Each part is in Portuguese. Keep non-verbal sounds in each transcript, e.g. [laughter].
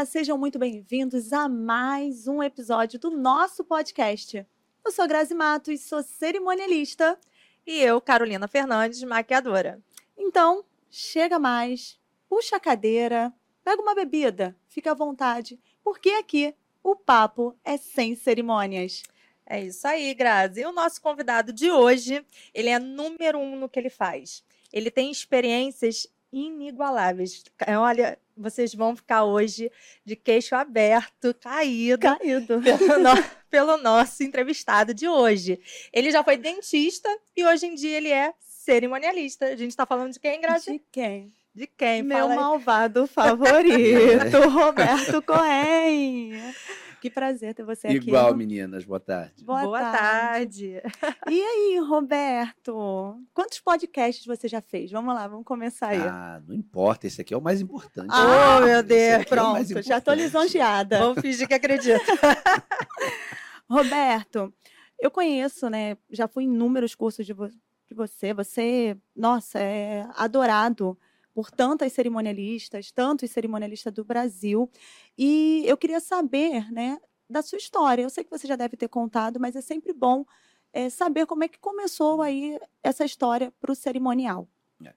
Olá, sejam muito bem-vindos a mais um episódio do nosso podcast. Eu sou Grazi Matos, sou cerimonialista. E eu, Carolina Fernandes, maquiadora. Então, chega mais, puxa a cadeira, pega uma bebida, fica à vontade, porque aqui o papo é sem cerimônias. É isso aí, Grazi. E o nosso convidado de hoje, ele é número um no que ele faz. Ele tem experiências inigualáveis. Olha, vocês vão ficar hoje de queixo aberto, caído, caído. [laughs] Pelo, no, pelo nosso entrevistado de hoje. Ele já foi dentista e hoje em dia ele é cerimonialista. A gente está falando de quem, Grazi? De quem? De quem? Meu malvado [laughs] favorito, Roberto Correia. Que prazer ter você Igual, aqui. Igual, meninas. Boa tarde. Boa, Boa tarde. tarde. E aí, Roberto? Quantos podcasts você já fez? Vamos lá, vamos começar aí. Ah, não importa. Esse aqui é o mais importante. Ah, oh, meu Deus. É Pronto, é já estou lisonjeada. Vamos fingir que acredito. [laughs] Roberto, eu conheço, né? Já fui em inúmeros cursos de, vo de você. Você, nossa, é adorado por tantas cerimonialistas, tantos cerimonialistas do Brasil. E eu queria saber, né, da sua história. Eu sei que você já deve ter contado, mas é sempre bom é, saber como é que começou aí essa história para o cerimonial. É.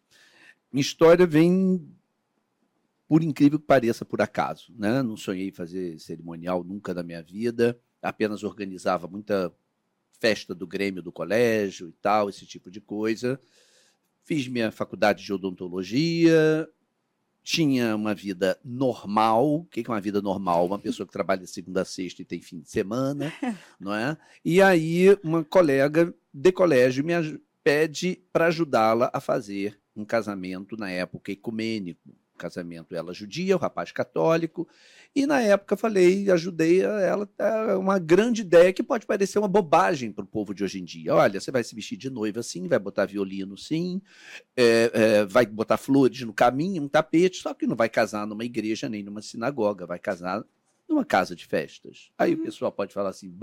Minha história vem, por incrível que pareça, por acaso. Né? Não sonhei fazer cerimonial nunca na minha vida, apenas organizava muita festa do Grêmio do colégio e tal, esse tipo de coisa. Fiz minha faculdade de odontologia, tinha uma vida normal. O que é uma vida normal? Uma pessoa que trabalha segunda a sexta e tem fim de semana, [laughs] não é? E aí uma colega de colégio me pede para ajudá-la a fazer um casamento na época ecumênico, casamento ela judia, o rapaz católico. E na época falei, ajudei ela, é uma grande ideia que pode parecer uma bobagem para o povo de hoje em dia. Olha, você vai se vestir de noiva sim, vai botar violino sim, é, é, vai botar flores no caminho, um tapete, só que não vai casar numa igreja nem numa sinagoga, vai casar numa casa de festas. Aí uhum. o pessoal pode falar assim,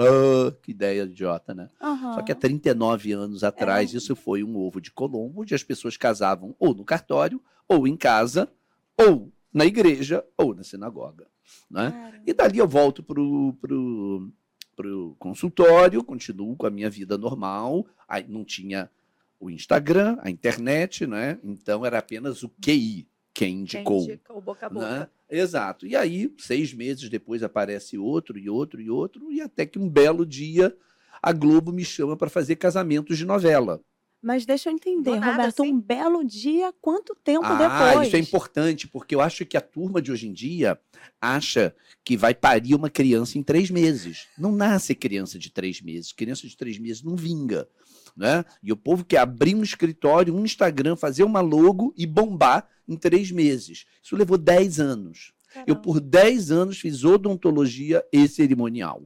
que ideia idiota, né? Uhum. Só que há 39 anos atrás, é. isso foi um ovo de Colombo, onde as pessoas casavam ou no cartório, ou em casa, ou na igreja, ou na sinagoga. Né? E dali eu volto para o consultório, continuo com a minha vida normal. Aí não tinha o Instagram, a internet, né? Então era apenas o QI, quem indicou. Quem indicou boca a boca. Né? Exato. E aí, seis meses depois, aparece outro e outro e outro, e até que um belo dia a Globo me chama para fazer casamentos de novela. Mas deixa eu entender, nada, Roberto, assim? um belo dia, quanto tempo ah, depois? Isso é importante, porque eu acho que a turma de hoje em dia acha que vai parir uma criança em três meses. Não nasce criança de três meses. Criança de três meses não vinga. Né? E o povo quer abrir um escritório, um Instagram, fazer uma logo e bombar em três meses. Isso levou dez anos. Caramba. Eu, por dez anos, fiz odontologia e cerimonial.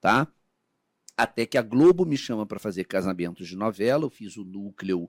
Tá? Até que a Globo me chama para fazer casamentos de novela, eu fiz o núcleo,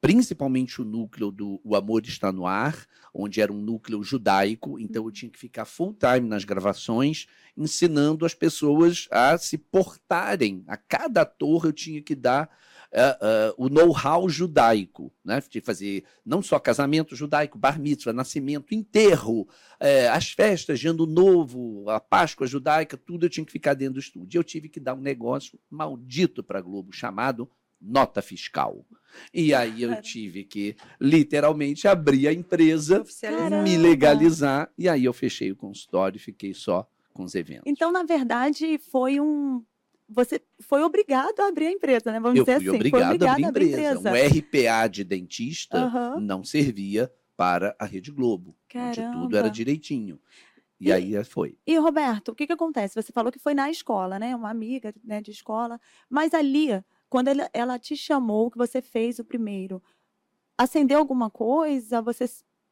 principalmente o núcleo do O Amor Está no Ar, onde era um núcleo judaico, então eu tinha que ficar full time nas gravações, ensinando as pessoas a se portarem. A cada ator eu tinha que dar uh, uh, o know-how judaico, né? de fazer não só casamento judaico, bar mitzvah, nascimento, enterro, uh, as festas de ano novo, a Páscoa judaica, tudo eu tinha que ficar dentro do estúdio. Eu tive que dar um negócio maldito para a Globo chamado nota fiscal. E aí eu tive que literalmente abrir a empresa, me legalizar, e aí eu fechei o consultório e fiquei só com os eventos. Então, na verdade, foi um você foi obrigado a abrir a empresa, né? Vamos eu dizer assim. Obrigado, obrigado a abrir a empresa. Um RPA de dentista uhum. não servia para a Rede Globo, Caramba. onde tudo era direitinho. E, e, aí foi. E, Roberto, o que, que acontece? Você falou que foi na escola, né? Uma amiga né, de escola. Mas ali, quando ela, ela te chamou, que você fez o primeiro, acendeu alguma coisa? Você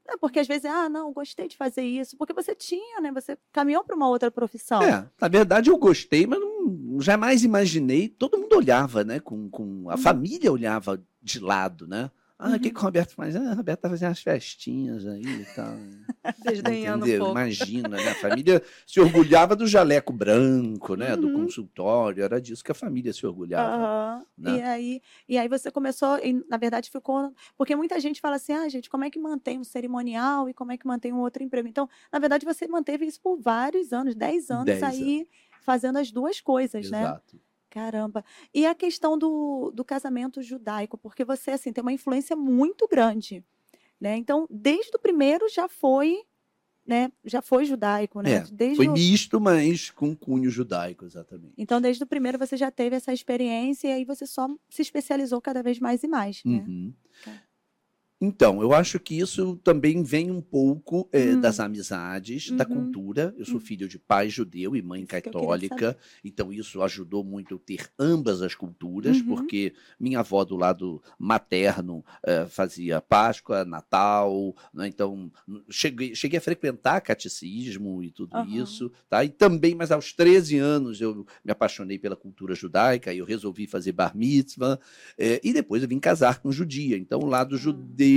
é porque às vezes, ah, não, gostei de fazer isso, porque você tinha, né? Você caminhou para uma outra profissão. É, na verdade eu gostei, mas não, jamais imaginei. Todo mundo olhava, né? Com, com a uhum. família olhava de lado, né? Ah, o que, que o Roberto faz? Ah, o Roberto tá fazendo umas festinhas aí e tal. Desdenhando um pouco. Imagina, né? A família se orgulhava do jaleco branco, né? Do Uhum. consultório, era disso que a família se orgulhava. Aham. né? E aí, e aí você começou, e, na verdade ficou, porque muita gente fala assim, ah, gente, como é que mantém um cerimonial e como é que mantém um outro emprego? Então, na verdade, você manteve isso por vários anos, 10 anos 10 aí, fazendo as duas coisas, né? Caramba. E a questão do, do casamento judaico, porque você, assim, tem uma influência muito grande, né? Então, desde o primeiro já foi, né? Já foi judaico, né? É, Desde Foi o- misto, mas com cunho judaico, exatamente. Então, desde o primeiro você já teve essa experiência e aí você só se especializou cada vez mais e mais, né? Uhum. Tá. Então, eu acho que isso também vem um pouco Hum. das amizades, da Uhum. cultura. Eu sou Hum. filho de pai judeu e mãe católica, então isso ajudou muito eu ter ambas as culturas, Uhum. porque minha avó do lado materno eh, fazia Páscoa, Natal, né, então n- cheguei, cheguei a frequentar catecismo e tudo Aham. isso, tá? E também, mas aos 13 anos eu me apaixonei pela cultura judaica, e eu resolvi fazer bar mitzvah, eh, e depois eu vim casar com judia. Então o lado Ah.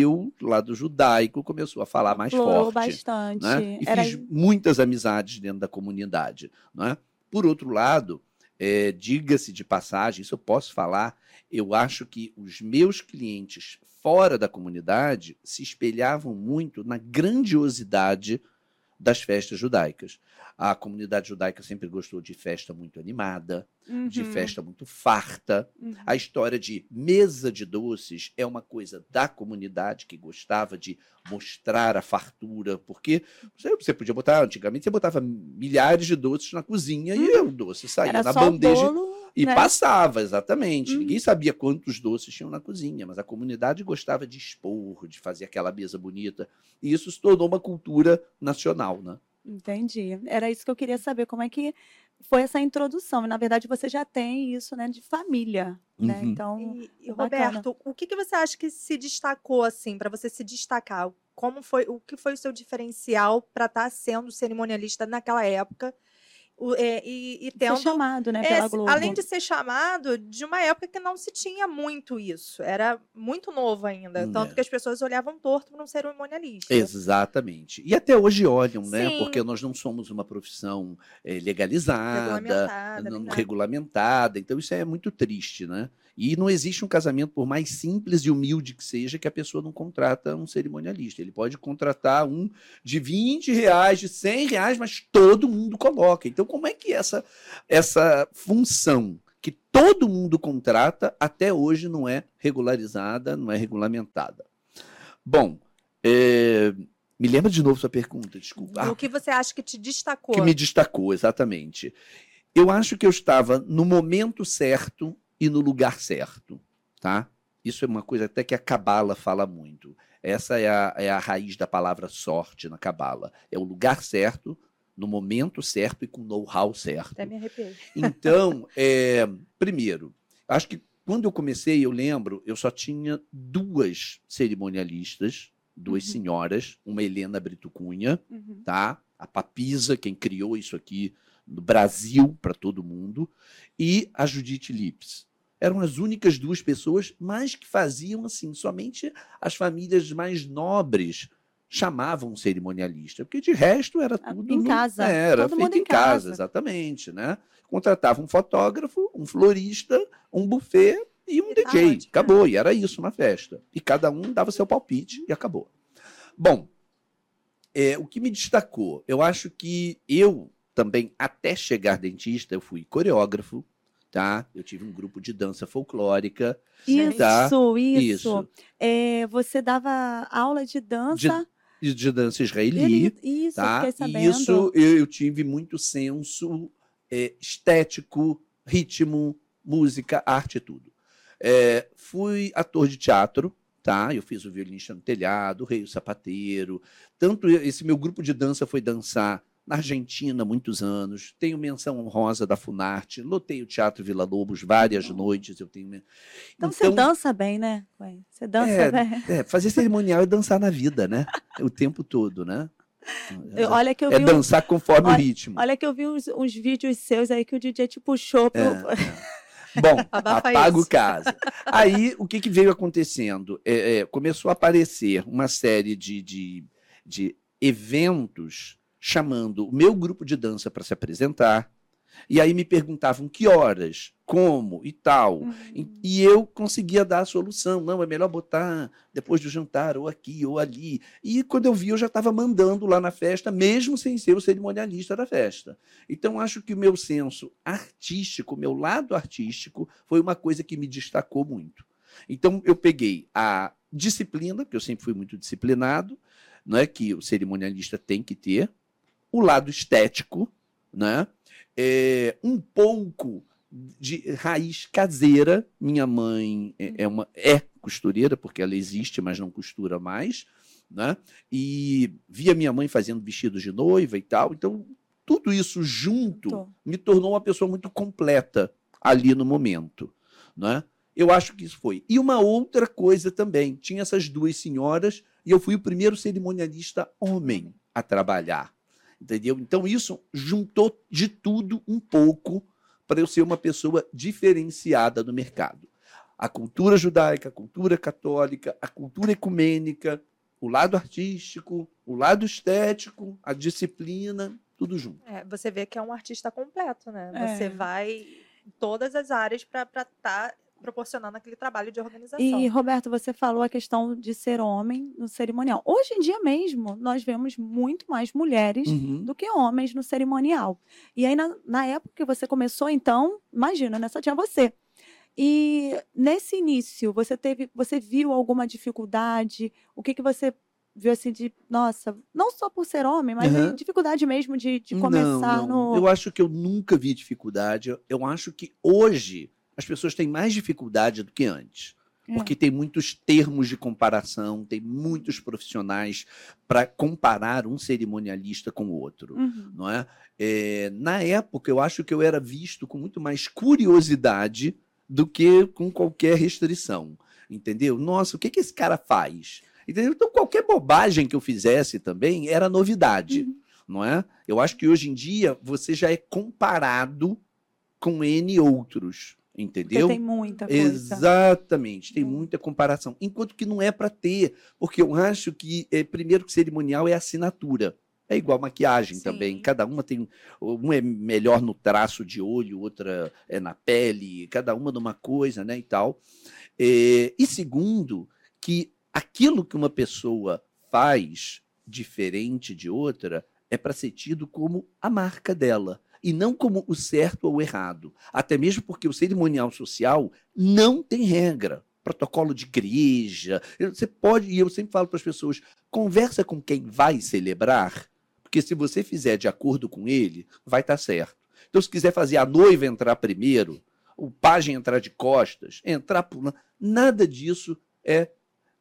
Judeu, lado judaico começou a falar mais Florou forte bastante. né? E Era fiz muitas amizades dentro da comunidade. Né? Por outro lado, eh, diga-se de passagem, isso eu posso falar, eu acho que os meus clientes fora da comunidade se espelhavam muito na grandiosidade das festas judaicas. A comunidade judaica sempre gostou de festa muito animada, de Uhum, festa muito farta, uhum. a história de mesa de doces é uma coisa da comunidade que gostava de mostrar a fartura, porque você, podia botar, antigamente você botava milhares de doces na cozinha e o doce saía Era na bandeja bolo, e né? passava, exatamente. Uhum. Ninguém sabia quantos doces tinham na cozinha, mas a comunidade gostava de expor, de fazer aquela mesa bonita. E isso se tornou uma cultura nacional, né? Entendi. Era isso que eu queria saber, como é que foi essa introdução. Na verdade, você já tem isso, né, de família, né? Uhum. Então, E, e. Roberto, o que, que você acha que se destacou assim para você se destacar? Como foi o que foi o seu diferencial para estar sendo cerimonialista naquela época? É, e, e ser tendo chamado, né, é, pela Globo. além de ser chamado de uma época que não se tinha muito isso, era muito novo ainda, Hum, tanto é. que as pessoas olhavam torto para um cerimonialista. Exatamente. E até hoje olham, né? Sim. Porque nós não somos uma profissão eh, legalizada, Regulamentada, não- regulamentada. Então isso é muito triste, né? E não existe um casamento, por mais simples e humilde que seja, que a pessoa não contrata um cerimonialista. Ele pode contratar um de 20 reais, de 100 reais, mas todo mundo coloca. Então, como é que essa, essa função que todo mundo contrata até hoje não é regularizada, não é regulamentada? Bom, é, me lembra de novo sua pergunta, desculpa. O que você acha que te destacou? que me destacou, exatamente. Eu acho que eu estava no momento certo e no lugar certo, tá? Isso é uma coisa até que a Cabala fala muito. Essa é a, é a raiz da palavra sorte na Cabala. É o lugar certo, no momento certo e com o know-how certo. Até me arrepiei. Então, [laughs] é, primeiro, acho que quando eu comecei, eu lembro, eu só tinha duas cerimonialistas, duas Uhum. senhoras, uma Helena Brito Cunha, Uhum. tá? A Papisa, quem criou isso aqui no Brasil para todo mundo, e a Judith Lips. Eram as únicas duas pessoas, mas que faziam assim, somente as famílias mais nobres chamavam um cerimonialista, porque de resto era Ah, tudo em casa, era todo feito em casa, casa. exatamente, né? Contratava um fotógrafo, um florista, um buffet e um E tá DJ. ótimo. acabou, e era isso uma festa. E cada um dava seu palpite e acabou. Bom, é, o que me destacou, eu acho que eu também, até chegar dentista, eu fui coreógrafo, tá? Eu tive um grupo de dança folclórica. Isso, Tá? isso. Isso. É, você dava aula de dança. E de dança israeli. Ele- isso, tá? sabendo. isso eu, eu tive muito senso é, estético, ritmo, música, arte e tudo. É, fui ator de teatro, tá? Eu fiz o violinista no telhado, o rei o sapateiro. Tanto esse meu grupo de dança foi dançar na Argentina há muitos anos. Tenho menção honrosa da Funarte, lotei o Teatro Vila Lobos várias noites. Eu tenho Então, você dança bem, né? Você dança É, bem. é, fazer cerimonial é dançar na vida, né? O tempo todo, né? Eu- olha que eu é vi, um- dançar conforme o ritmo. olha que eu vi uns, uns vídeos seus aí que o DJ te puxou pro. É, [laughs] é. Bom, Abafa apaga o isso. caso. Aí, o que, que veio acontecendo? É, é, começou a aparecer uma série de, de, de eventos chamando o meu grupo de dança para se apresentar. E aí me perguntavam que horas, como e tal. Uhum. E- E eu conseguia dar a solução. Não, é melhor botar depois do jantar, ou aqui, ou ali. E quando eu vi, eu já estava mandando lá na festa, mesmo sem ser o cerimonialista da festa. Então, acho que o meu senso artístico, o meu lado artístico, foi uma coisa que me destacou muito. Então, eu peguei a disciplina, porque eu sempre fui muito disciplinado, não é que o cerimonialista tem que ter, o lado estético, né? É, um pouco de raiz caseira. Minha mãe é, é uma é costureira, porque ela existe, mas não costura mais, né? E via minha mãe fazendo vestidos de noiva e tal. Então, tudo isso junto Tô. me tornou uma pessoa muito completa ali no momento, né? Eu acho que isso foi. E uma outra coisa também, tinha essas duas senhoras e eu fui o primeiro cerimonialista homem a trabalhar. Entendeu? Então isso juntou de tudo um pouco para eu ser uma pessoa diferenciada no mercado. A cultura judaica, a cultura católica, a cultura ecumênica, o lado artístico, o lado estético, a disciplina, tudo junto. É, você vê que é um artista completo, né? É. Você vai em todas as áreas para estar proporcionando aquele trabalho de organização. E, Roberto, você falou a questão de ser homem no cerimonial. Hoje em dia mesmo, nós vemos muito mais mulheres Uhum. do que homens no cerimonial. E aí, na, na época que você começou, então, imagina, né? Só tinha você. E nesse início, você teve, você viu alguma dificuldade? O que que você viu assim de, nossa, não só por ser homem, mas Aham. dificuldade mesmo de, de começar não, não. no. Eu acho que eu nunca vi dificuldade. Eu acho que hoje as pessoas têm mais dificuldade do que antes. É. Porque tem muitos termos de comparação, tem muitos profissionais para comparar um cerimonialista com o outro. Uhum. Não é? É, Na época, eu acho que eu era visto com muito mais curiosidade do que com qualquer restrição. Entendeu? Nossa, o que, que esse cara faz? Entendeu? Então, qualquer bobagem que eu fizesse também era novidade Uhum. não é? Eu acho que hoje em dia você já é comparado com N outros, Porque entendeu? tem muita coisa. Exatamente, tem muita comparação. Enquanto que não é para ter, porque eu acho que, é, primeiro, que cerimonial é assinatura. É igual maquiagem Sim. também. Cada uma tem. Um é melhor no traço de olho, outra é na pele, cada uma numa coisa, né? E tal. É, e segundo, que aquilo que uma pessoa faz diferente de outra é para ser tido como a marca dela e não como o certo ou o errado. Até mesmo porque o cerimonial social não tem regra. Protocolo de igreja. Você pode, e eu sempre falo para as pessoas: conversa com quem vai celebrar, porque se você fizer de acordo com ele, vai estar certo. Então, se quiser fazer a noiva entrar primeiro, o pajem entrar de costas, entrar por. Nada disso é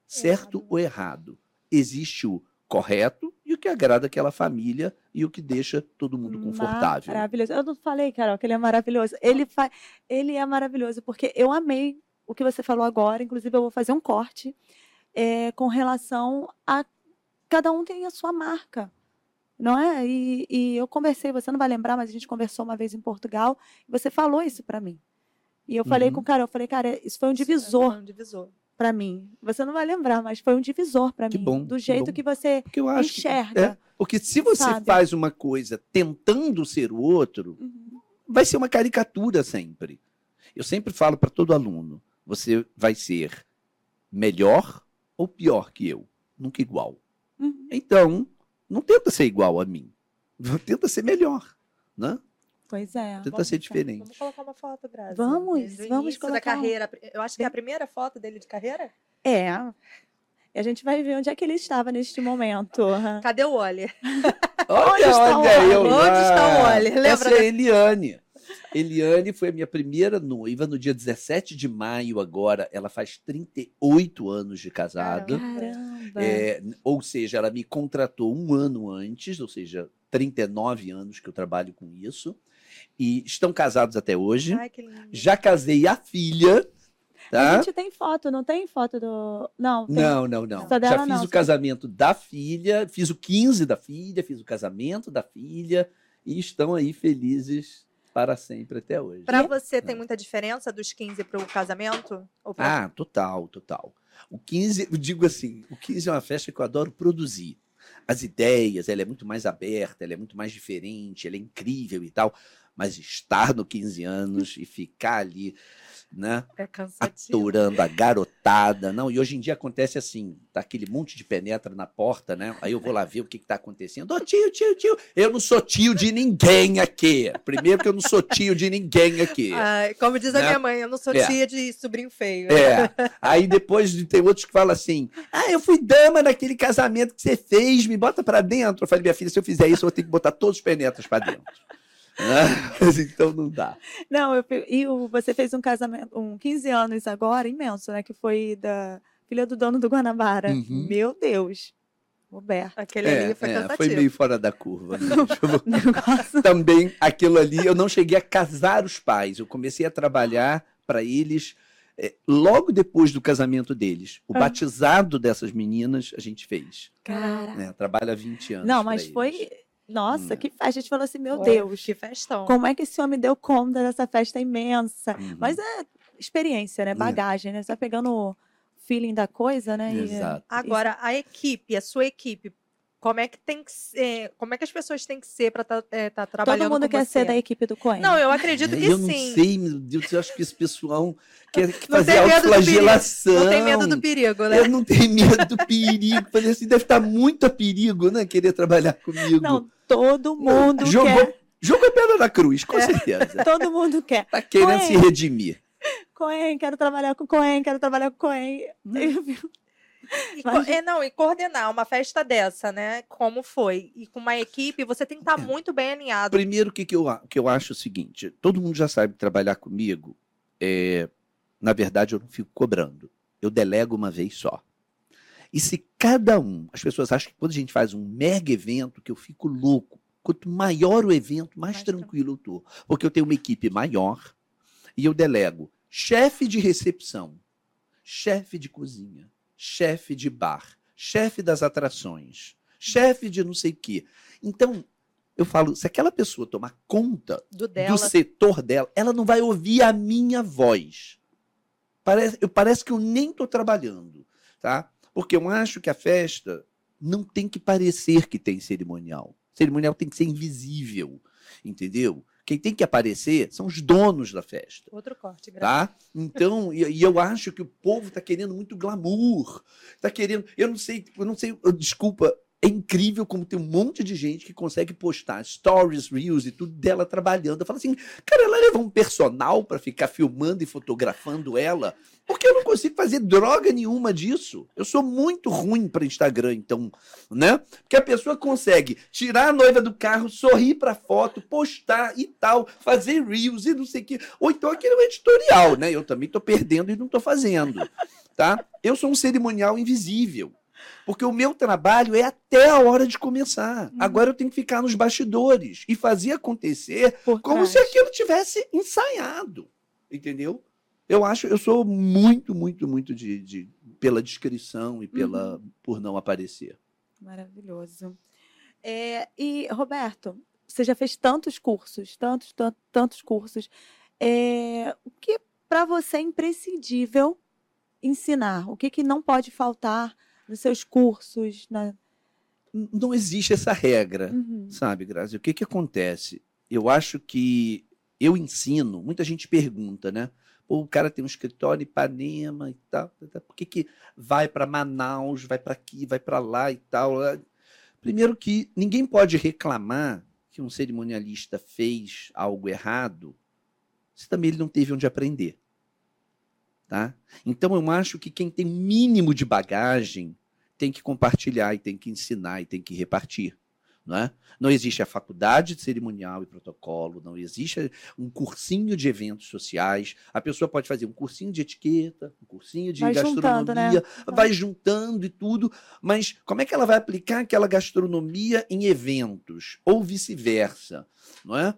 certo Errado. ou errado. Existe o correto e o que agrada aquela família e o que deixa todo mundo confortável. Maravilhoso. Eu não falei, Carol, que ele é maravilhoso. Ele, fa... ele é maravilhoso, porque eu amei o que você falou agora. Inclusive, eu vou fazer um corte é, com relação a cada um tem a sua marca. Não é? E, e eu conversei, você não vai lembrar, mas a gente conversou uma vez em Portugal, e você falou isso para mim. E eu falei Uhum. com o Carol, eu falei, cara, isso foi um Isso é divisor um divisor. Para mim. Você não vai lembrar, mas foi um divisor para Que mim. bom, do que jeito bom. que você Porque eu acho que- enxerga. é, porque se você sabe? faz uma coisa tentando ser o outro, Uhum. vai ser uma caricatura sempre. Eu sempre falo para todo aluno: você vai ser melhor ou pior que eu, nunca igual. Uhum. Então, não tenta ser igual a mim, [laughs] tenta ser melhor, né? Pois é. Tenta Vamos- ser diferente. Vamos colocar uma foto, Grazi. Vamos, vamos da colocar um- carreira. Eu acho que é a primeira foto dele de carreira. É. E a gente vai ver onde é que ele estava neste momento. [laughs] Cadê o Oliver? Olha, está o Oli? Onde está o Oli? Lembra Essa é a Eliane. Eliane foi a minha primeira noiva no dia 17 de maio agora. Ela faz 38 anos de casada. Caramba. É, ou seja, ela me contratou um ano antes, ou seja, 39 anos que eu trabalho com isso. E estão casados até hoje. Ai, que lindo. Já casei a filha. A Tá? gente tem foto, não tem foto do. Não, tem. Não, não, não. Só dela Já fiz não, o só- casamento da filha, fiz o 15 da filha, fiz o casamento da filha e estão aí felizes para sempre até hoje. Para você, tem muita diferença dos 15 para o casamento? Ou pra... Ah, total, total. O 15, eu digo assim, o 15 é uma festa que eu adoro produzir. As ideias, ela é muito mais aberta, ela é muito mais diferente, ela é incrível e tal. Mas estar no 15 anos e ficar ali né? É cansativo. Aturando a garotada. Não, e hoje em dia acontece assim: tá aquele monte de penetra na porta, né? Aí eu vou lá ver o que, que tá acontecendo. Ô, tio, tio, tio. Eu não sou tio de ninguém aqui. Primeiro que eu não sou tio de ninguém aqui. Ai, como diz a Né? minha mãe, eu não sou É. tia de sobrinho feio. É. Aí depois tem outros que falam assim: Ah, eu fui dama naquele casamento que você fez, me bota pra dentro. Eu falei, minha filha, se eu fizer isso, eu vou ter que botar todos os penetras pra dentro. [laughs] Mas então não dá. Não, eu, e o- você fez um casamento, um 15 anos agora, imenso, né? Que foi da filha do dono do Guanabara. Uhum. Meu Deus. Roberto. Aquele É, ali foi é, cansativo. foi meio fora da curva. né? [laughs] Negócio. também aquilo ali, eu não cheguei a casar os pais. Eu comecei a trabalhar para eles eh, logo depois do casamento deles. O Ah. batizado dessas meninas a gente fez. Cara. Né? Trabalha há 20 anos. Não, pra mas eles. Nossa, Hum. que festa. A gente falou assim, meu Foi, Deus. Que festão. Como é que esse homem deu conta dessa festa imensa? Uhum. Mas é experiência, né? Bagagem, né? Você vai pegando o feeling da coisa, né? E- Exato. Agora, a equipe, a sua equipe, como é que tem que ser, como é que as pessoas têm que ser para estar trabalhando Todo mundo com quer você? ser da equipe do Coen. Não, eu acredito que eu não sim. sei, meu Deus, eu acho que esse pessoal quer Não fazer autoflagelação. Não tem medo do perigo, né? Eu não tenho medo do perigo. Falei assim, deve estar muito a perigo, né? Querer trabalhar comigo. Não, todo mundo Jogou, quer. jogou a pedra na cruz, com É. certeza. [laughs] Todo mundo quer. Tá querendo Coen. se redimir. Coen, quero trabalhar com Coen, quero trabalhar com Coen. Hum. Eu Mas- é, não, e coordenar uma festa dessa, né? Como foi? E com uma equipe, você tem que estar É. muito bem alinhado. Primeiro, o que, que, eu, que eu acho o seguinte: todo mundo já sabe trabalhar comigo. É, na verdade, eu não fico cobrando. Eu delego uma vez só. E se cada um, as pessoas acham que quando a gente faz um mega evento, que eu fico louco. Quanto maior o evento, mais, Mais tranquilo eu tô. Porque eu tenho uma equipe maior e eu delego chefe de recepção, chefe de cozinha, chefe de bar, chefe das atrações, chefe de não sei o quê. Então, eu falo, se aquela pessoa tomar conta Do dela. do setor dela, ela não vai ouvir a minha voz. Parece, eu, parece que eu nem estou trabalhando, tá? Porque eu acho que a festa não tem que parecer que tem cerimonial. Cerimonial tem que ser invisível, entendeu? Quem tem que aparecer são os donos da festa Outro corte, graças. tá? Então, e, e eu acho que o povo está querendo muito glamour, está querendo, eu não sei, eu não sei, eu- desculpa, é incrível como tem um monte de gente que consegue postar stories, reels e tudo dela trabalhando. Eu falo assim, cara, ela levou um personal para ficar filmando e fotografando ela, porque eu não consigo fazer droga nenhuma disso. Eu sou muito ruim para Instagram, então, né? Porque a pessoa consegue tirar a noiva do carro, sorrir para foto, postar e tal, fazer reels e não sei o que. Ou então aquele é um editorial, né? Eu também tô perdendo e não tô fazendo, tá? Eu sou um cerimonial invisível. Porque o meu trabalho é até a hora de começar. Uhum. Agora eu tenho que ficar nos bastidores e fazer acontecer como se aquilo tivesse ensaiado. Entendeu? Eu acho, eu sou muito, muito, muito de, de- pela descrição e pela por não aparecer. Maravilhoso. É, e, Roberto, você já fez tantos cursos, tantos, tan- tantos cursos. É, o que para você é imprescindível ensinar? O que, que não pode faltar nos seus cursos? Na... Não existe essa regra. Uhum. Sabe, Grazi, o que que acontece? Eu acho que eu ensino, muita gente pergunta, né? Pô, o cara tem um escritório em Ipanema e tal, tal, tal, por que que vai para Manaus, vai para aqui, vai para lá e tal? Primeiro que ninguém pode reclamar que um cerimonialista fez algo errado, se também ele não teve onde aprender. Tá? Então eu acho que quem tem mínimo de bagagem tem que compartilhar e tem que ensinar e tem que repartir. Não, é? não existe a faculdade de cerimonial e protocolo, não existe um cursinho de eventos sociais. A pessoa pode fazer um cursinho de etiqueta, um cursinho de Vai juntando, gastronomia, né? vai juntando e tudo, mas como é que ela vai aplicar aquela gastronomia em eventos ou vice-versa, não é?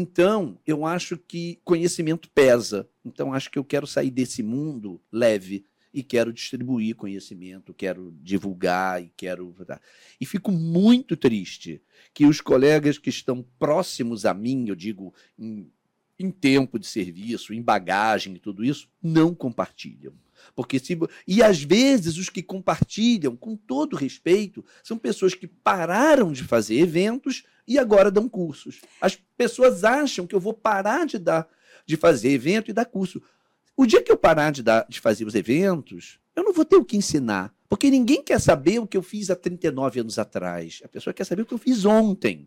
Então, eu acho que conhecimento pesa. Então, acho que eu quero sair desse mundo leve e quero distribuir conhecimento, quero divulgar e quero. E fico muito triste que os colegas que estão próximos a mim, eu digo em em tempo de serviço, em bagagem e tudo isso, não compartilham. Porque se, e às vezes os que compartilham, com todo respeito, são pessoas que pararam de fazer eventos e agora dão cursos. As pessoas acham que eu vou parar de dar de fazer evento e dar curso. O dia que eu parar de, dar, de fazer os eventos, eu não vou ter o que ensinar. Porque ninguém quer saber o que eu fiz há 39 anos atrás. A pessoa quer saber o que eu fiz ontem.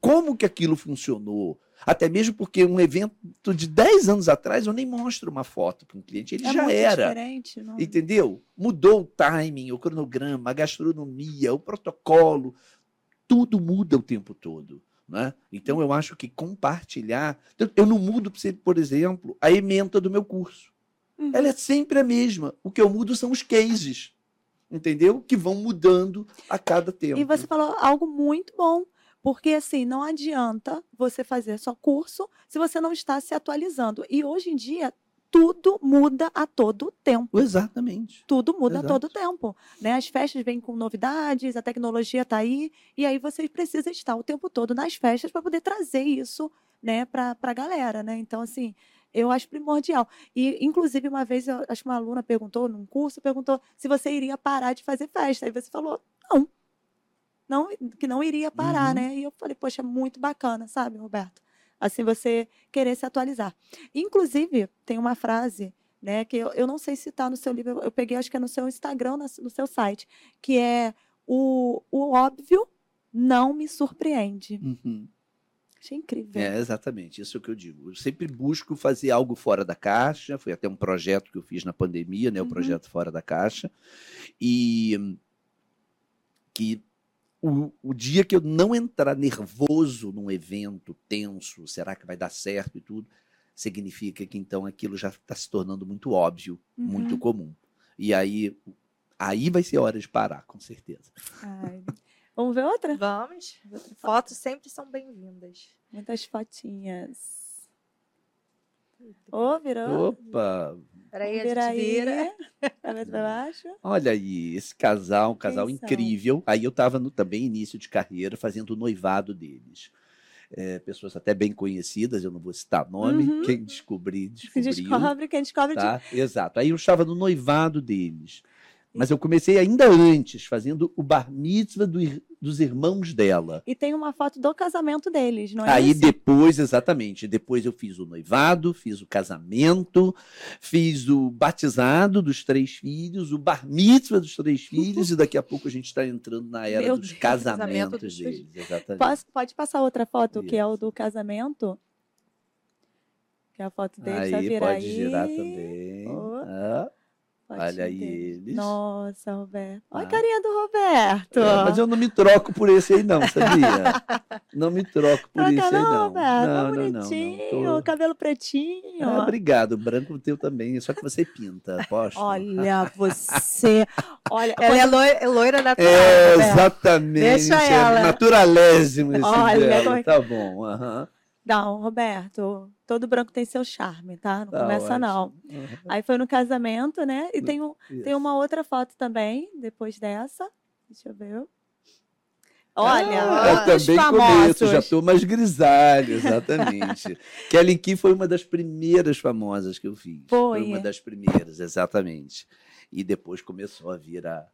Como que aquilo funcionou? Até mesmo porque um evento de 10 anos atrás eu nem mostro uma foto para um cliente, ele é já era. diferente, não? Entendeu? Mudou o timing, o cronograma, a gastronomia, o protocolo, tudo muda o tempo todo. Né? Então eu acho que compartilhar. Eu não mudo, por exemplo, a ementa do meu curso. Uhum. Ela é sempre a mesma. O que eu mudo são os cases. Entendeu? Que vão mudando a cada tempo. E você falou algo muito bom. Porque, assim, não adianta você fazer só curso se você não está se atualizando. E hoje em dia, tudo muda a todo tempo. Exatamente. Tudo muda Exato. a todo tempo. Né? As festas vêm com novidades, a tecnologia está aí, e aí você precisa estar o tempo todo nas festas para poder trazer isso né, para a galera. Né? Então, assim, eu acho primordial. E, inclusive, uma vez, eu acho que uma aluna perguntou, num curso, perguntou se você iria parar de fazer festa. Aí você falou, não. Não que não iria parar, Uhum. né? E eu falei, poxa, muito bacana, sabe, Roberto? Assim, você querer se atualizar. Inclusive, tem uma frase, né, que eu, eu não sei se está no seu livro, eu peguei, acho que é no seu Instagram, no seu site, que é o, o óbvio não me surpreende. Uhum. Achei incrível. É, exatamente, isso é o que eu digo. Eu sempre busco fazer algo fora da caixa. Foi até um projeto que eu fiz na pandemia, né? O Uhum. projeto Fora da Caixa. E que o, o dia que eu não entrar nervoso num evento tenso, será que vai dar certo e tudo, significa que então aquilo já está se tornando muito óbvio, muito Uhum. comum. E aí, aí vai ser hora de parar, com certeza. Ai. Vamos ver outra? Vamos. Outra foto. Fotos sempre são bem-vindas. Muitas fotinhas. Ô, virou. Opa! Peraí, a Vira gente aí. vira. Cabeça pra baixo. Olha aí, esse casal, um casal Quem são? incrível. Aí eu estava no também início de carreira, fazendo o noivado deles. É, pessoas até bem conhecidas, eu não vou citar nome. Uhum. Quem descobrir, Se descobriu. descobre, quem descobre de Tá? Exato. Aí eu estava no noivado deles. Mas eu comecei ainda antes, fazendo o bar mitzvah do dos irmãos dela. E tem uma foto do casamento deles, não é Aí isso? depois, exatamente, depois eu fiz o noivado, fiz o casamento, fiz o batizado dos três filhos, o bar mitzvah dos três filhos, e daqui a pouco a gente está entrando na era Meu dos Deus, casamentos casamento dos deles. Exatamente. Posso- pode passar outra foto, que é o Isso. do casamento? Que é a foto deles. Aí vai virar pode aí. girar também. Ó, Ah, fotinho olha aí eles. Nossa, Roberto. Olha Ah. a carinha do Roberto. É, mas eu não me troco por esse aí, não, sabia? [laughs] não me troco por Troca esse aí, não, não. Roberto. não, Tá não, não, não. bonitinho, Tô- cabelo pretinho. Ah, obrigado, branco o teu também, só que você pinta, aposto. Olha [laughs] você. Olha, Ela é loira, é loira natural. É, Roberto. exatamente. Deixa é ela. naturalésimo esse Olha, dela. é Tá bom. aham, Não, Roberto, todo branco tem seu charme, tá? Não tá começa, ótimo. não. Aí foi no casamento, né? E tem, um, tem uma outra foto também, depois dessa. Deixa eu ver. Olha, Ah, eu também famosos. começo, já estou mais grisalho, exatamente. [laughs] Kelly Key foi uma das primeiras famosas que eu fiz. Foi. uma das primeiras, exatamente. E depois começou a vir a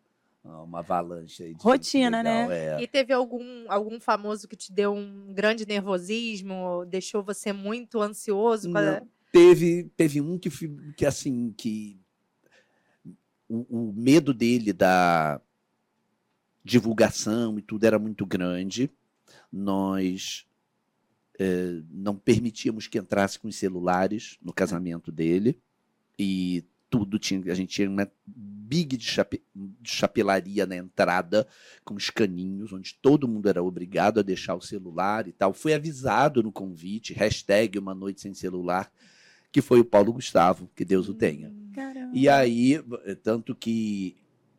uma avalanche aí de Rotina, legal, né? é. E teve algum, algum famoso que te deu um grande nervosismo, deixou você muito ansioso? a- Não, teve, teve um que, que assim, que o, o medo dele da divulgação e tudo era muito grande. Nós eh, não permitíamos que entrasse com os celulares no casamento dele e tudo tinha, a gente tinha uma big de, chape, de chapelaria na entrada com os caninhos, onde todo mundo era obrigado a deixar o celular e tal. Foi avisado no convite, hashtag uma noite sem celular, que foi o Paulo Gustavo, que Deus o tenha. Caramba. E aí, eh, tanto que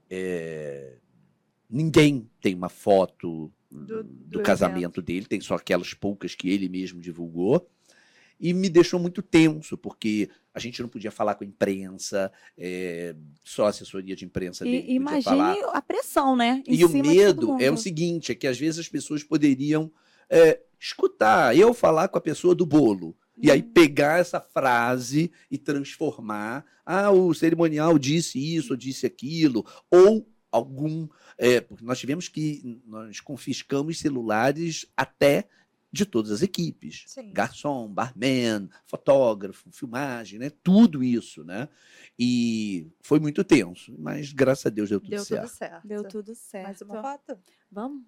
eh, ninguém tem uma foto Do- do, do casamento dele, tem só aquelas poucas que ele mesmo divulgou. E me deixou muito tenso, porque a gente não podia falar com a imprensa, eh, só assessoria de imprensa E, imagine falar. a pressão, né? em E o medo é o seguinte, é que às vezes as pessoas poderiam é, escutar eu falar com a pessoa do bolo, E aí pegar essa frase e transformar. Ah, o cerimonial disse isso, ou disse aquilo, ou algum. É, porque nós tivemos que. Nós confiscamos celulares até de todas as equipes. Sim. Garçom, barman, fotógrafo, filmagem, né? Tudo isso, né? E foi muito tenso, mas graças a Deus deu tudo Deu certo. tudo certo. Deu tudo certo. Mais uma foto? Vamos.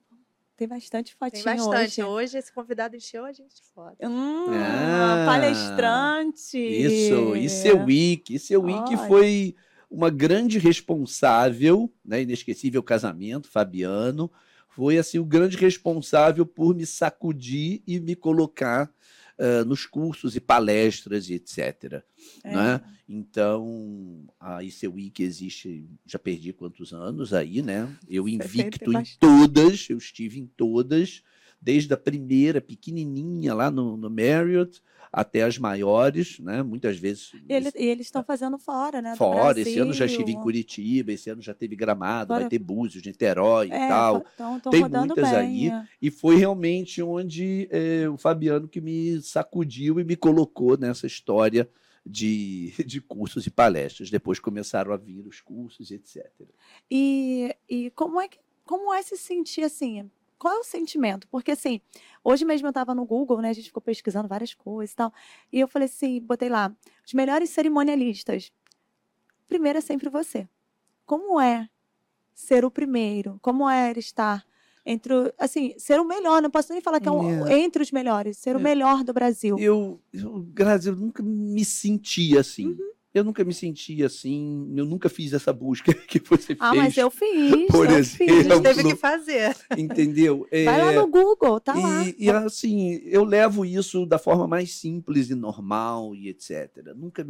Tem bastante Tem fotinho bastante. hoje. Hoje esse convidado encheu a gente de foto. Hum, Ah, palestrante. Isso, e seu Wiki. E seu Wiki foi uma grande responsável, né? Inesquecível casamento, Fabiano. Foi assim o grande responsável por me sacudir e me colocar ah, nos cursos e palestras e etc. É. né? Então, a ICWIC existe, já perdi quantos anos aí, né? Eu invicto em todas, eu estive em todas, desde a primeira, pequenininha lá no, no Marriott, até as maiores, né? Muitas vezes E, ele- e eles estão fazendo fora, né? fora. Esse ano já estive em Curitiba, esse ano já teve Gramado, vai Fora- ter Búzios, Niterói É, e tal. Estão Tem muitas bem. aí. é. E foi realmente onde eh, o Fabiano que me sacudiu e me colocou nessa história de, [laughs] de cursos e palestras. Depois começaram a vir os cursos, etc. E, e como é que como é se sentir assim? Qual é o sentimento? Porque assim, hoje mesmo eu estava no Google, né? A gente ficou pesquisando várias coisas e tal. E eu falei assim, botei lá, os melhores cerimonialistas. Primeiro é sempre você. Como é ser o primeiro? Como é estar entre o, assim, ser o melhor, não posso nem falar que é um, É. entre os melhores, ser o É. melhor do Brasil. Eu, eu, eu nunca me senti assim. Uhum. Eu nunca me senti assim. Eu nunca fiz essa busca [laughs] que você Ah, fez. mas eu fiz, por eu A exemplo, fiz. gente teve que [laughs] fazer. Entendeu? Vai lá É, no Google, tá lá. E, e, assim, eu levo isso da forma mais simples e normal e etc. Nunca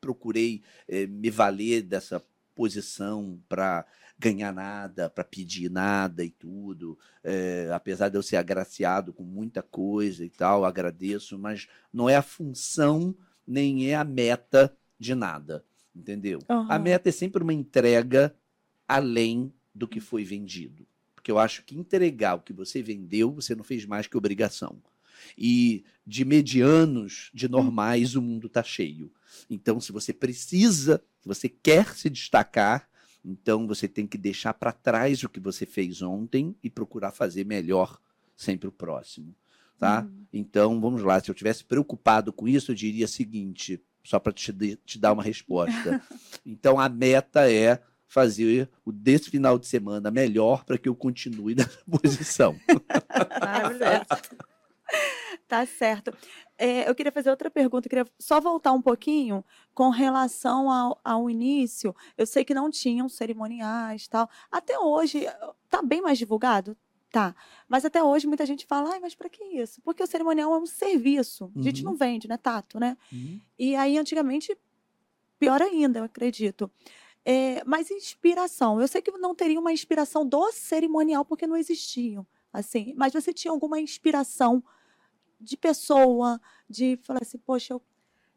procurei eh, me valer dessa posição para ganhar nada, para pedir nada e tudo. Eh, apesar de eu ser agraciado com muita coisa e tal, agradeço, mas não é a função nem é a meta de nada, entendeu? A Aham. meta é sempre uma entrega além do que foi vendido. Porque eu acho que entregar o que você vendeu, você não fez mais que obrigação. E de medianos, de normais, o mundo está cheio. Então, se você precisa, se você quer se destacar, então você tem que deixar para trás o que você fez ontem e procurar fazer melhor sempre o próximo. Tá? Uhum. Então, vamos lá. Se eu tivesse preocupado com isso, eu diria o seguinte, só para te, te dar uma resposta. [laughs] Então, a meta é fazer o desse final de semana melhor para que eu continue na [laughs] posição. Maravilhoso. Tá certo. É, eu queria fazer outra pergunta, eu queria só voltar um pouquinho com relação ao, ao início. Eu sei que não tinham cerimoniais tal. Até hoje, tá bem mais divulgado? Tá. Mas até hoje muita gente fala, Ai, mas para que isso? Porque o cerimonial é um serviço. A gente Uhum. não vende, né, Tato, né? E aí, antigamente, pior ainda, eu acredito. É, mas inspiração. Eu sei que não teria uma inspiração do cerimonial, porque não existiam. Assim, mas você tinha alguma inspiração de pessoa, de falar assim, poxa, eu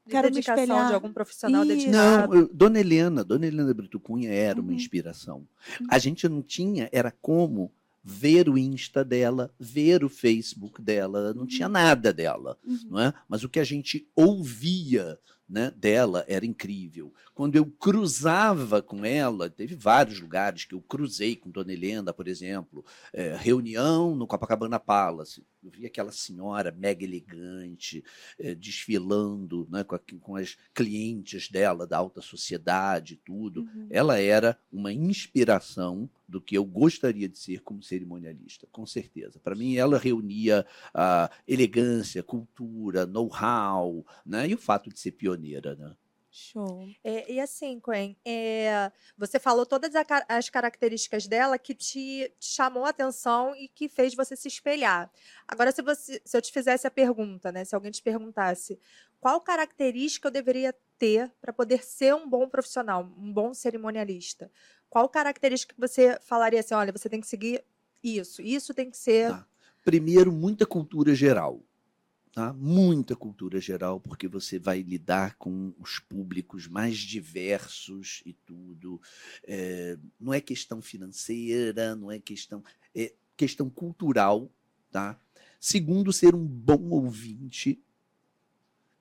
De Quero me dedicação espelhar. de algum profissional Isso. dedicado. Não, eu- Dona Helena, Dona Helena Brito Cunha era uma Uhum. inspiração. A gente não tinha, era como ver o Insta dela, ver o Facebook dela, não tinha nada dela. Uhum. não é? Mas o que a gente ouvia né, dela era incrível. Quando eu cruzava com ela, teve vários lugares que eu cruzei com Dona Helena, por exemplo, eh, reunião no Copacabana Palace. Eu vi aquela senhora mega elegante, eh, desfilando né, com, a- com as clientes dela da alta sociedade e tudo. Uhum. Ela era uma inspiração do que eu gostaria de ser como cerimonialista, com certeza. Para mim, ela reunia a elegância, cultura, know-how, né? E o fato de ser pioneira, né? Show. É, e assim, Quen, é, você falou todas as características dela que te, te chamou a atenção e que fez você se espelhar. Agora, se, você, se eu te fizesse a pergunta, né? Se alguém te perguntasse qual característica eu deveria ter para poder ser um bom profissional, um bom cerimonialista, qual característica que você falaria assim, olha, você tem que seguir isso, isso tem que ser. Tá. Primeiro, muita cultura geral. Tá? Muita cultura geral, porque você vai lidar com os públicos mais diversos e tudo. É, não é questão financeira, não é questão. É questão cultural. Tá? Segundo, ser um bom ouvinte.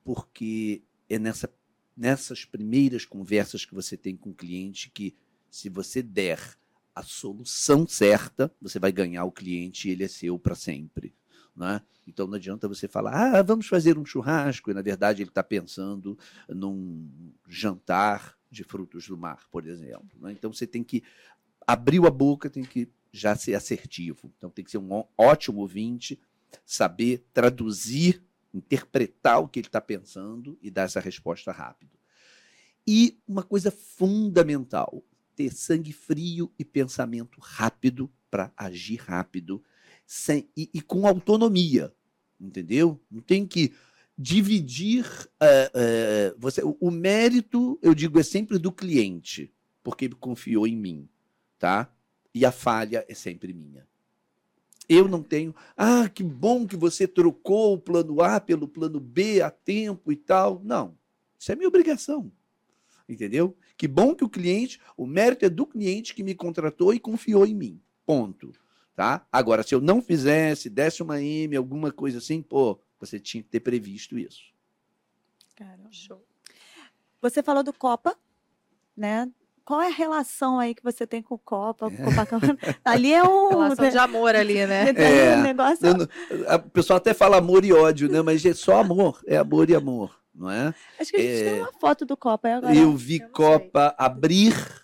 porque é nessa, nessas primeiras conversas que você tem com o cliente que, se você der a solução certa, você vai ganhar o cliente e ele é seu para sempre. Né? Então não adianta você falar, ah, vamos fazer um churrasco, e na verdade ele está pensando num jantar de frutos do mar, por exemplo. Né? Então você tem que abrir a boca, tem que já ser assertivo. Então tem que ser um ótimo ouvinte, saber traduzir, interpretar o que ele está pensando e dar essa resposta rápido. E uma coisa fundamental, ter sangue frio e pensamento rápido para agir rápido sem, e, e, com autonomia, entendeu? Não tem que dividir uh, uh, você. O, o, mérito, eu digo, é sempre do cliente, porque ele confiou em mim, tá? E a falha é sempre minha. Eu não tenho. Ah, que bom que você trocou o plano A pelo plano B a tempo e tal. Não. Isso é minha obrigação. Entendeu? Que bom que o cliente, o mérito é do cliente que me contratou e confiou em mim. Ponto. Tá? Agora, se eu não fizesse, desse uma M, alguma coisa assim, pô, você tinha que ter previsto isso. Caramba. Show. Você falou do Copa, né? Qual é a relação aí que você tem com o Copa, é. Copacabana? [laughs] Ali é um. Relação de amor ali, né? [laughs] É, um negócio. o pessoal até fala amor e ódio, né? Mas é só amor, é amor e amor, não é? Acho que a gente é... tem uma foto do Copa agora. Eu vi eu Copa sei. abrir.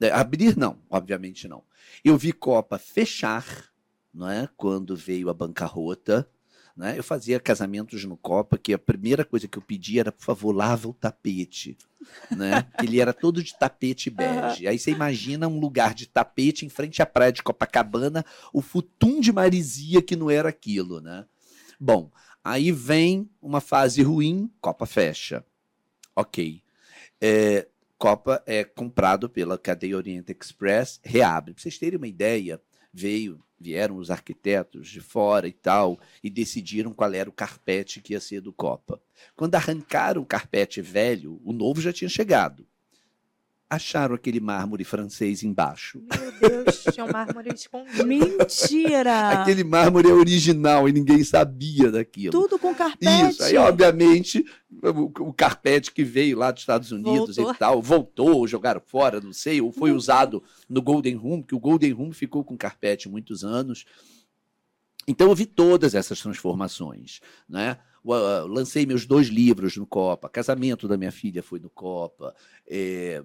É, abrir, não, obviamente não. Eu vi Copa fechar, não é? Quando veio a bancarrota. Né? Eu fazia casamentos no Copa, que a primeira coisa que eu pedia era, por favor, lava o tapete. Né? [laughs] Ele era todo de tapete bege. Aí você imagina um lugar de tapete em frente à praia de Copacabana, o futum de marisia que não era aquilo. Né? Bom, aí vem uma fase ruim, Copa fecha. Ok. É, Copa é comprado pela cadeia Oriente Express, reabre. Para vocês terem uma ideia, veio, vieram os arquitetos de fora e tal, e decidiram qual era o carpete que ia ser do Copa. Quando arrancaram o carpete velho, o novo já tinha chegado acharam aquele mármore francês embaixo. Meu Deus, tinha um mármore escondido. Mentira! aquele mármore é original e ninguém sabia daquilo. Tudo com carpete. Isso, aí obviamente o, o carpete que veio lá dos Estados Unidos voltou. e tal, voltou, jogaram fora, não sei, ou foi usado no Golden Room, que o Golden Room ficou com carpete muitos anos. Então eu vi todas essas transformações, né? lancei meus dois livros no Copa, Casamento da minha filha foi no Copa, é,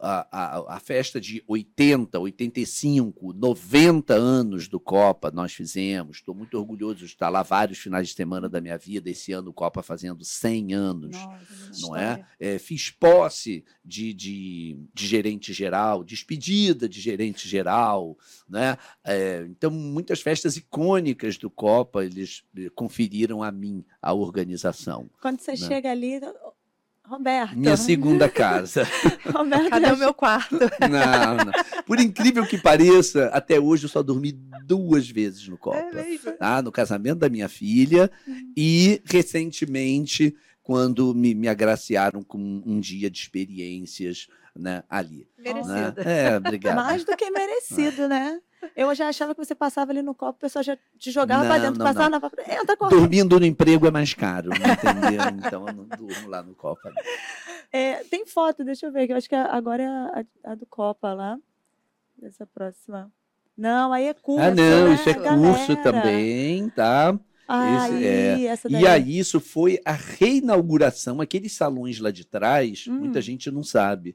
a, a, a, festa de 80, 85, 90 anos do Copa nós fizemos. Estou muito orgulhoso de estar lá vários finais de semana da minha vida. Esse ano o Copa fazendo 100 anos, Nossa, não é? é? Fiz posse de, de, de, gerente geral, despedida de gerente geral, né? É, então muitas festas icônicas do Copa eles eh, conferiram a mim a organização. Quando você né? chega ali, Roberto. Minha segunda casa. [laughs] Roberto, cadê o meu quarto? [laughs] Não, não. Por incrível que pareça, até hoje eu só dormi duas vezes no Copa. É mesmo? Tá? No casamento da minha filha hum. e recentemente quando me, me agraciaram com um dia de experiências né, ali. Merecido. Né? É, [laughs] obrigado. Mais do que merecido, né? Eu já achava que você passava ali no copo, o pessoal já te jogava para dentro, não, passava não. na entra Dormindo no emprego é mais caro, entendeu? então eu não durmo lá no Copa. É, tem foto, deixa eu ver, que eu acho que agora é a, a, do Copa lá. Essa próxima. Não, aí é curso. Ah, não, né, isso é curso também, tá? Ah, Esse, é. E aí, isso foi a reinauguração, aqueles salões lá de trás, hum. muita gente não sabe.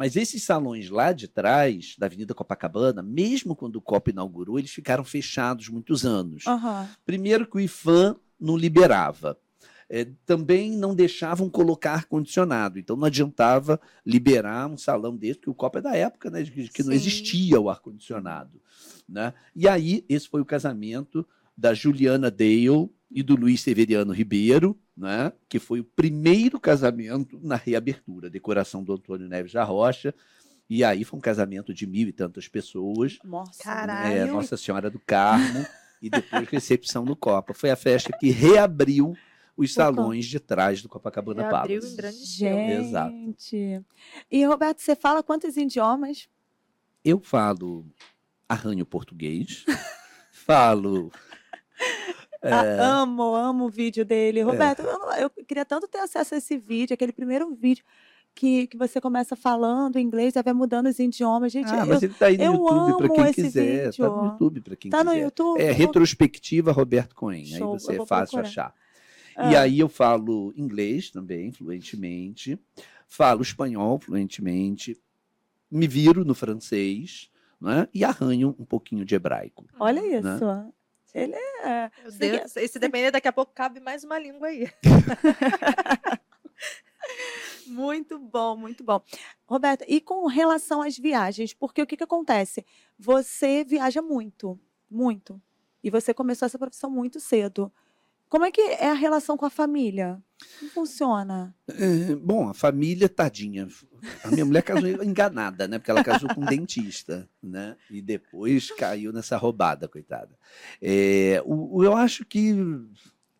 Mas esses salões lá de trás, da Avenida Copacabana, mesmo quando o COP inaugurou, eles ficaram fechados muitos anos. Uhum. Primeiro que o IFAM não liberava. É, também não deixavam colocar ar-condicionado. Então não adiantava liberar um salão desse, porque o Copa é da época, né? Que, que não existia o ar-condicionado. Né? E aí, esse foi o casamento da Juliana Dale e do Luiz Severiano Ribeiro, né, que foi o primeiro casamento na reabertura, decoração do Antônio Neves da Rocha. E aí foi um casamento de mil e tantas pessoas. Nossa, Caralho. É, Nossa Senhora do Carmo. e depois [laughs] recepção no Copa. Foi a festa que reabriu os salões de trás do Copacabana Reabriu Palace. em grande Gente. Exato. E, Roberto, você fala quantos idiomas? Eu falo arranho português, [laughs] falo Ah, amo, amo o vídeo dele. Roberto, eu, não- eu queria tanto ter acesso a esse vídeo, aquele primeiro vídeo que, que você começa falando inglês, aí vai mudando os idiomas. Gente, Ah, eu- mas ele tá aí no eu YouTube para quem quiser. Tá vídeo. no YouTube para quem tá no quiser. YouTube? É Eu retrospectiva Roberto Cohen. Aí Show, você eu é fácil procurar. achar. Ah. E aí eu falo inglês também, fluentemente. Falo espanhol fluentemente. Me viro no francês. Né? E arranho um pouquinho de hebraico. Olha né? Ele é. Meu Você Deus, e se depender, daqui a pouco cabe mais uma língua aí. [laughs] Muito bom, muito bom. Roberta, e com relação às viagens, porque o que, que acontece? Você viaja muito, muito. E você começou essa profissão muito cedo. Como é que é a relação com a família? Como funciona? É, bom, a família, tadinha. A minha mulher casou [laughs] enganada, né? Porque ela casou com um dentista, né? E depois caiu nessa roubada, coitada. É, o, o- eu acho que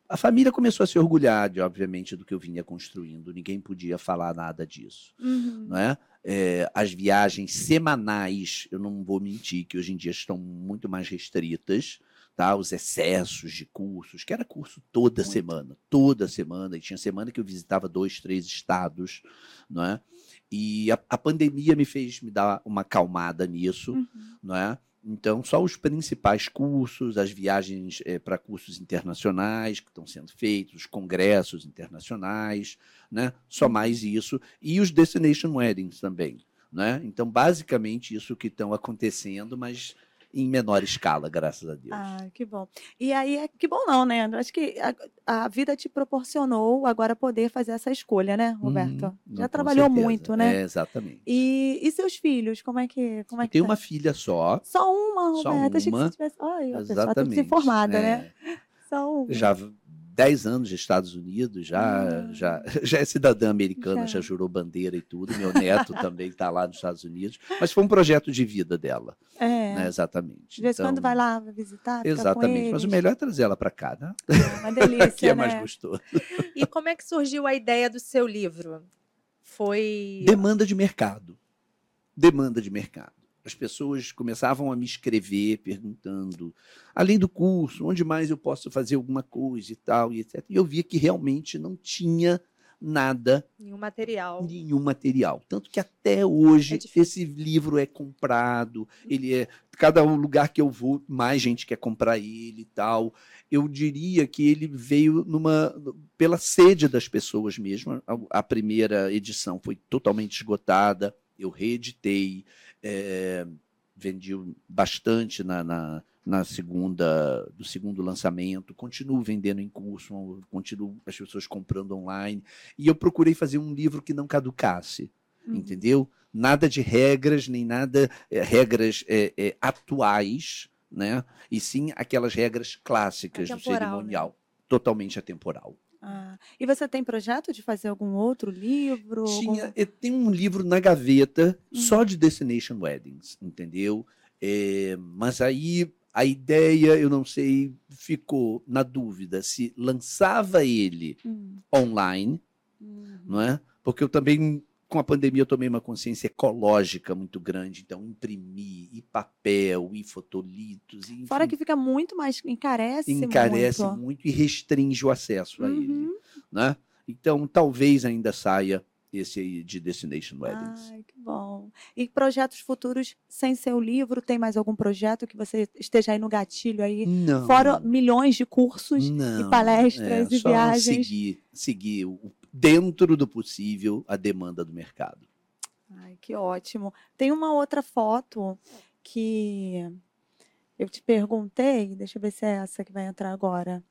a família começou a se orgulhar, de, obviamente, do que eu vinha construindo. Ninguém podia falar nada disso, Uhum. não é? É, as viagens semanais, eu não vou mentir, que hoje em dia estão muito mais restritas, tá? Os excessos de cursos, que era curso toda Muito. semana, toda semana, e tinha semana que eu visitava dois, três estados, não é? E a, a pandemia me fez me dar uma acalmada nisso, Uhum. não é? Então, só os principais cursos, as viagens para cursos internacionais que estão sendo feitos, os congressos internacionais, né? Só mais isso. E os destination weddings também, né? Então, basicamente, isso que estão acontecendo, mas em menor escala, graças a Deus. Ah, que bom. E aí, é que bom não, né? Eu Acho que a, a vida te proporcionou agora poder fazer essa escolha, né, Roberto? Uhum, não, Já com trabalhou certeza. muito, né? É, exatamente. E, e seus filhos, como é que, como é Eu que tenho tá? uma filha só. Só uma, Só Roberto. Achei que uma. você tivesse. Ai, a pessoa Exatamente. desinformada, né? É. Só uma. já 10 anos nos Estados Unidos, já, Ah. já, [laughs] já é cidadã americana, Já. já. jurou bandeira e tudo. Meu neto também está lá nos Estados Unidos. Mas foi um projeto de vida dela, É. né? Exatamente. De vez em quando Então, vai lá vai visitar, Exatamente. Mas o melhor é trazer ela para cá, né? É uma delícia, [laughs] que é né? mais gostoso. E como é que surgiu a ideia do seu livro? Foi. Demanda de mercado. Demanda de mercado. As pessoas começavam a me escrever perguntando, além do curso, onde mais eu posso fazer alguma coisa e tal, e etc. E eu via que realmente não tinha nada Nenhum material. nenhum material. Tanto que até hoje É esse livro é comprado, ele é. Cada lugar que eu vou, mais gente quer comprar ele e tal. Eu diria que ele veio numa. pela sede das pessoas mesmo. A, a primeira edição foi totalmente esgotada, eu reeditei, eh, vendi bastante na, na, na segunda, do segundo lançamento, continuo vendendo em curso, continuo as pessoas comprando online. E eu procurei fazer um livro que não caducasse, Uhum. entendeu? Nada de regras, nem nada, eh, regras eh, eh, atuais, né? E sim aquelas regras clássicas do né? cerimonial, totalmente atemporal. Ah, E você tem projeto de fazer algum outro livro? Tinha, algum- eu tenho um livro na gaveta Hum. só de Destination Weddings, entendeu? É, mas aí a ideia, eu não sei, ficou na dúvida se lançava ele Hum, online, hum. não é? Porque eu também, com a pandemia, eu tomei uma consciência ecológica muito grande, então imprimi e papel e fotolitos, e, enfim, Fora que fica muito mais. Encarece, encarece muito. muito. e restringe o acesso a ele, Uhum. né? Então, talvez ainda saia esse aí de Destination Weddings. Ai, que bom. E projetos futuros sem seu livro? Tem mais algum projeto que você esteja aí no gatilho aí? Não. Fora milhões de cursos não, e palestras é, e só viagens. Seguir, seguir dentro do possível a demanda do mercado. Ai, que ótimo. Tem uma outra foto que eu te perguntei, deixa eu ver se é essa que vai entrar agora.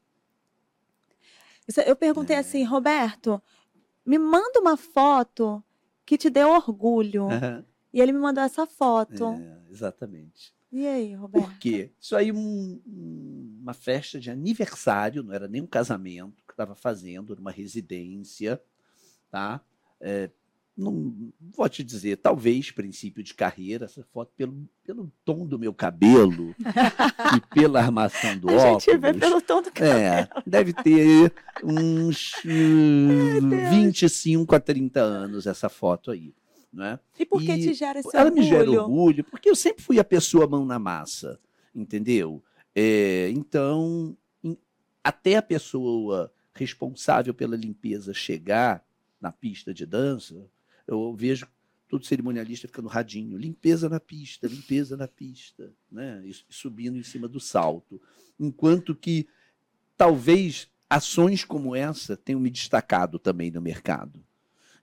Eu perguntei É. assim, Roberto, me manda uma foto que te dê orgulho. E ele me mandou essa foto. É, exatamente. E aí, Roberto? Por quê? Isso aí um- um- uma festa de aniversário, não era nem um casamento que estava fazendo numa residência, tá? É, não vou te dizer, talvez princípio de carreira, essa foto pelo, pelo tom do meu cabelo [laughs] e pela armação do A óculos. gente vê pelo tom do cabelo. É, deve ter uns Deus. 25 a 30 anos essa foto aí, é? E por que E te gera esse Ela me orgulho? gera orgulho, porque eu sempre fui a pessoa mão na massa, entendeu? É, então, em- até a pessoa responsável pela limpeza chegar na pista de dança, eu vejo todo cerimonialista fica no radinho, limpeza na pista, limpeza na pista, né? E subindo em cima do salto. Enquanto que talvez ações como essa tenham me destacado também no mercado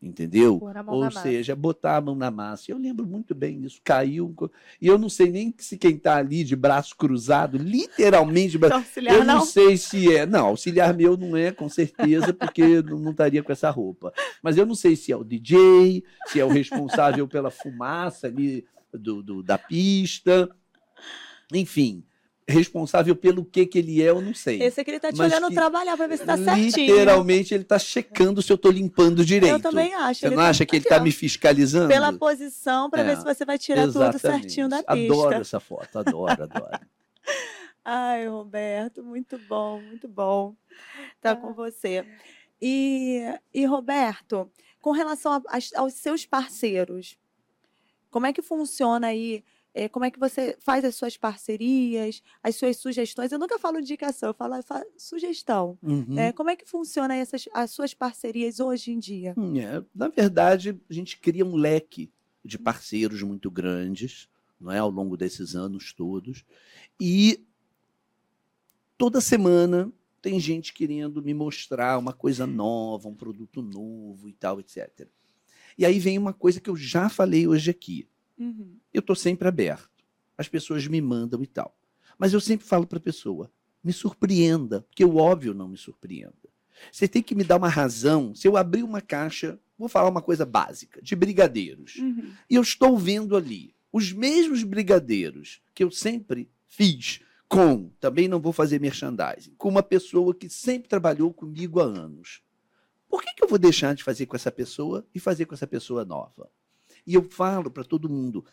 entendeu? Ou seja, botar a mão na massa. Eu lembro muito bem disso. Caiu. E eu não sei nem se quem está ali de braço cruzado, literalmente. Não, [laughs] eu não, não, sei se é. Não, auxiliar meu não é, com certeza, porque não, não estaria com essa roupa. Mas eu não sei se é o DJ, se é o responsável pela fumaça ali do, do da pista. Enfim responsável pelo que que ele é, eu não sei. Esse é que ele tá te Mas olhando trabalhar para ver se tá certinho. Literalmente ele tá checando se eu tô limpando direito. Eu também acho. Você não tá acha que ele tá me fiscalizando? Pela posição para é, ver se você vai tirar exatamente. tudo certinho da pista. Adoro essa foto, adoro, adoro. [laughs] Ai, Roberto, muito bom, muito bom estar tá com você. E, e Roberto, com relação a, a, aos seus parceiros, como é que funciona aí é, como é que você faz as suas parcerias, as suas sugestões. Eu nunca falo indicação, eu falo, eu falo sugestão. Uhum. É, como é que funciona essas, as suas parcerias hoje em dia? Hum, é, na verdade, a gente cria um leque de parceiros muito grandes não é, ao longo desses anos todos. E toda semana tem gente querendo me mostrar uma coisa nova, um produto novo e tal, etc. E aí vem uma coisa que eu já falei hoje aqui. Uhum. Eu estou sempre aberto. As pessoas me mandam e tal. Mas eu sempre falo para a pessoa: me surpreenda, porque o óbvio não me surpreenda. Você tem que me dar uma razão. Se eu abrir uma caixa, vou falar uma coisa básica, de brigadeiros. Uhum. E eu estou vendo ali os mesmos brigadeiros que eu sempre fiz com, também não vou fazer merchandising, com uma pessoa que sempre trabalhou comigo há anos. Por que, que eu vou deixar de fazer com essa pessoa e fazer com essa pessoa nova? E eu falo para todo mundo: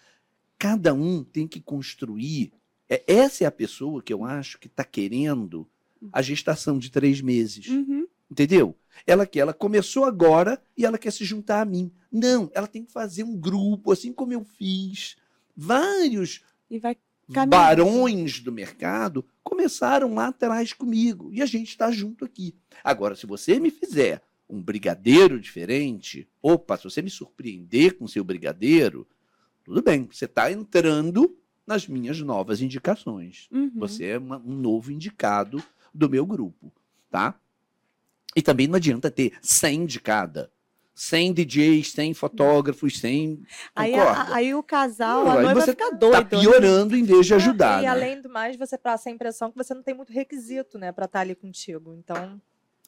cada um tem que construir. É, essa é a pessoa que eu acho que está querendo a gestação de três meses. Uhum. Entendeu? Ela que ela começou agora e ela quer se juntar a mim. Não, ela tem que fazer um grupo, assim como eu fiz. Vários barões do mercado começaram lá atrás comigo e a gente está junto aqui. Agora, se você me fizer um brigadeiro diferente, opa, se você me surpreender com seu brigadeiro, tudo bem, você está entrando nas minhas novas indicações. Uhum. Você é uma, um novo indicado do meu grupo, tá? E também não adianta ter 100 de cada. 100 DJs, 100 fotógrafos, 100. Aí, a, aí o casal, a noiva fica tá doido. Tá piorando né? em vez de ajudar. E né? além do mais, você passa a impressão que você não tem muito requisito, né, para estar tá ali contigo. Então.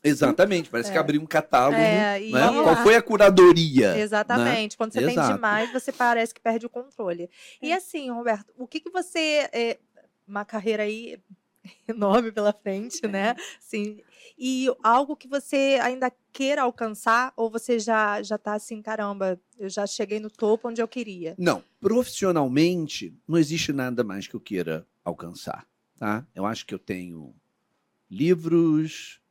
Exatamente, parece é. que abriu um catálogo. É, né? Qual foi a curadoria? Né? Exatamente. Né? Quando você Exato. tem demais, você parece que perde o controle. E é. assim, Roberto, o que, que você. É, uma carreira aí [laughs] enorme pela frente, né? Sim. E algo que você ainda queira alcançar, ou você já já está assim, caramba, eu já cheguei no topo onde eu queria? Não, profissionalmente não existe nada mais que eu queira alcançar, tá? Eu acho que eu tenho livros,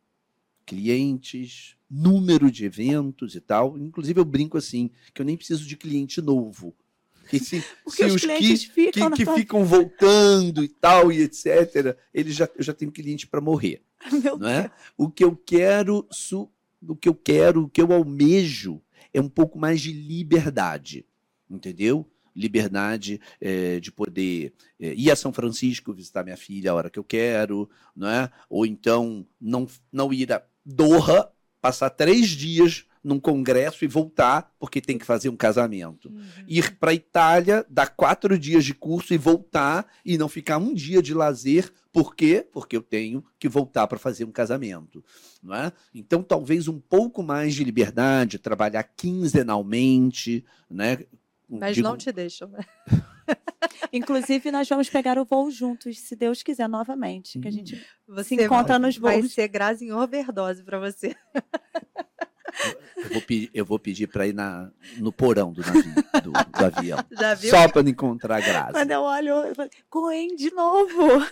clientes, número de eventos e tal. Inclusive, eu brinco assim, que eu nem preciso de cliente novo. [laughs] Que se, se os, os que, ficam, que, que ficam voltando e tal, e etc., eles já, eu já tenho cliente para morrer. [laughs] Meu não é? O que eu quero, su, o que eu quero, o que eu almejo é um pouco mais de liberdade. Entendeu? liberdade é, de poder é, ir a São Francisco visitar minha filha a hora que eu quero, não é? Ou então não, não ir a Doha, passar três dias num congresso e voltar, porque tem que fazer um casamento. Uhum. Ir para a Itália, dar quatro dias de curso e voltar, e não ficar um dia de lazer. Por quê? Porque eu tenho que voltar para fazer um casamento. Não é? Então, talvez um pouco mais de liberdade, trabalhar quinzenalmente, né? Mas Digo... não te deixam, né? [laughs] Inclusive, nós vamos pegar o voo juntos, se Deus quiser, novamente. Que a gente você se encontra nos voos. Vai ser graça em overdose para você. Eu vou, pedir, eu vou pedir para ir na, no porão do, navio, do, do avião. [laughs] Já viu? Só para não encontrar graça. Quando eu olho, eu falo, Coen, de novo.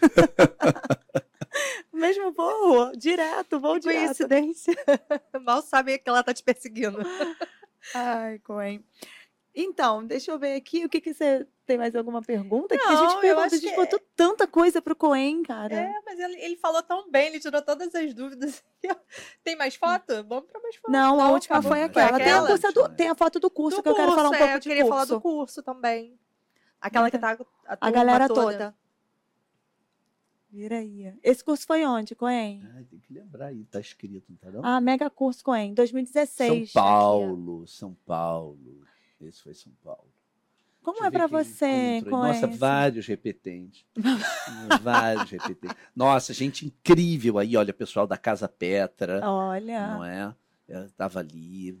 [laughs] Mesmo voo, direto, voo direto. Coincidência. [laughs] Mal sabe que ela tá te perseguindo. Ai, Coen. Então, deixa eu ver aqui o que, que você tem mais alguma pergunta? que a Não, gente eu pergunta, a acho gente que- botou tanta coisa pro Coen, cara. É, mas ele, ele falou tão bem, ele tirou todas as dúvidas. [laughs] Tem mais foto? Vamos pra mais foto. Não, a última acabou. foi Foi aquela. Tem, a aquela? curso do- tem a foto do curso Do que eu quero falar um curso, pouco é, eu de queria curso. falar do curso também. Aquela que tá a, a galera toda. Vira aí. Esse curso foi onde, Coen? Ai, tem que lembrar aí, tá escrito, não tá não? Ah, Mega Curso Coen, 2016. São aqui. Paulo, São Paulo. Esse foi São Paulo. Como é quem você, aí. Nossa, Coen? vários repetentes. [laughs] vários repetentes. Nossa, gente incrível aí, olha, pessoal da Casa Petra, Olha. não é? Eu tava ali.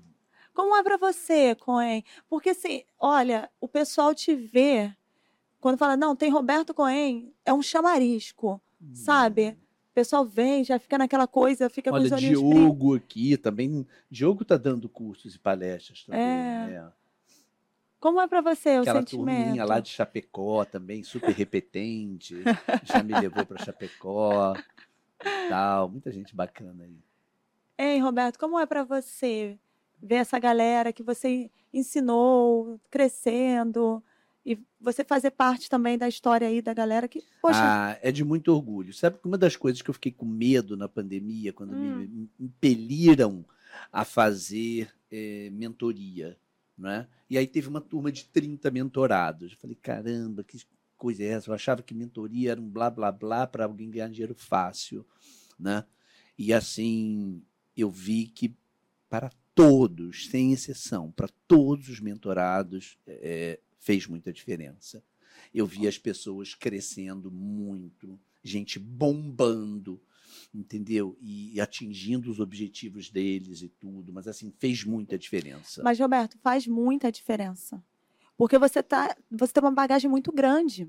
Como é pra você, Coen? Porque assim, olha, o pessoal te vê quando fala, não, tem Roberto Coen, é um chamarisco, sabe? O pessoal vem, já fica naquela coisa, fica com Olha, os olhinhos brilhando. Diogo aqui também. Diogo tá dando cursos e palestras também. É, né? Como é pra você o Aquela sentimento? turminha lá de Chapecó também, super [laughs] repetente. já me levou para Chapecó e tal. Muita gente bacana aí. Ei, Roberto, como é pra você ver essa galera que você ensinou crescendo e você fazer parte também da história aí da galera que, poxa, Ah, é de muito orgulho. Sabe que uma das coisas que eu fiquei com medo na pandemia, quando Hum. me impeliram a fazer eh, mentoria, né? E aí teve uma turma de 30 mentorados. Eu falei, caramba, que coisa é essa? Eu achava que mentoria era um blá blá blá para alguém ganhar dinheiro fácil, né? E assim, eu vi que para todos, sem exceção, para todos os mentorados, eh, fez muita diferença. Eu vi as pessoas crescendo muito, gente bombando, entendeu? E atingindo os objetivos deles e tudo, mas assim, fez muita diferença. mas Roberto, faz muita diferença. Porque você tá, você tem uma bagagem muito grande.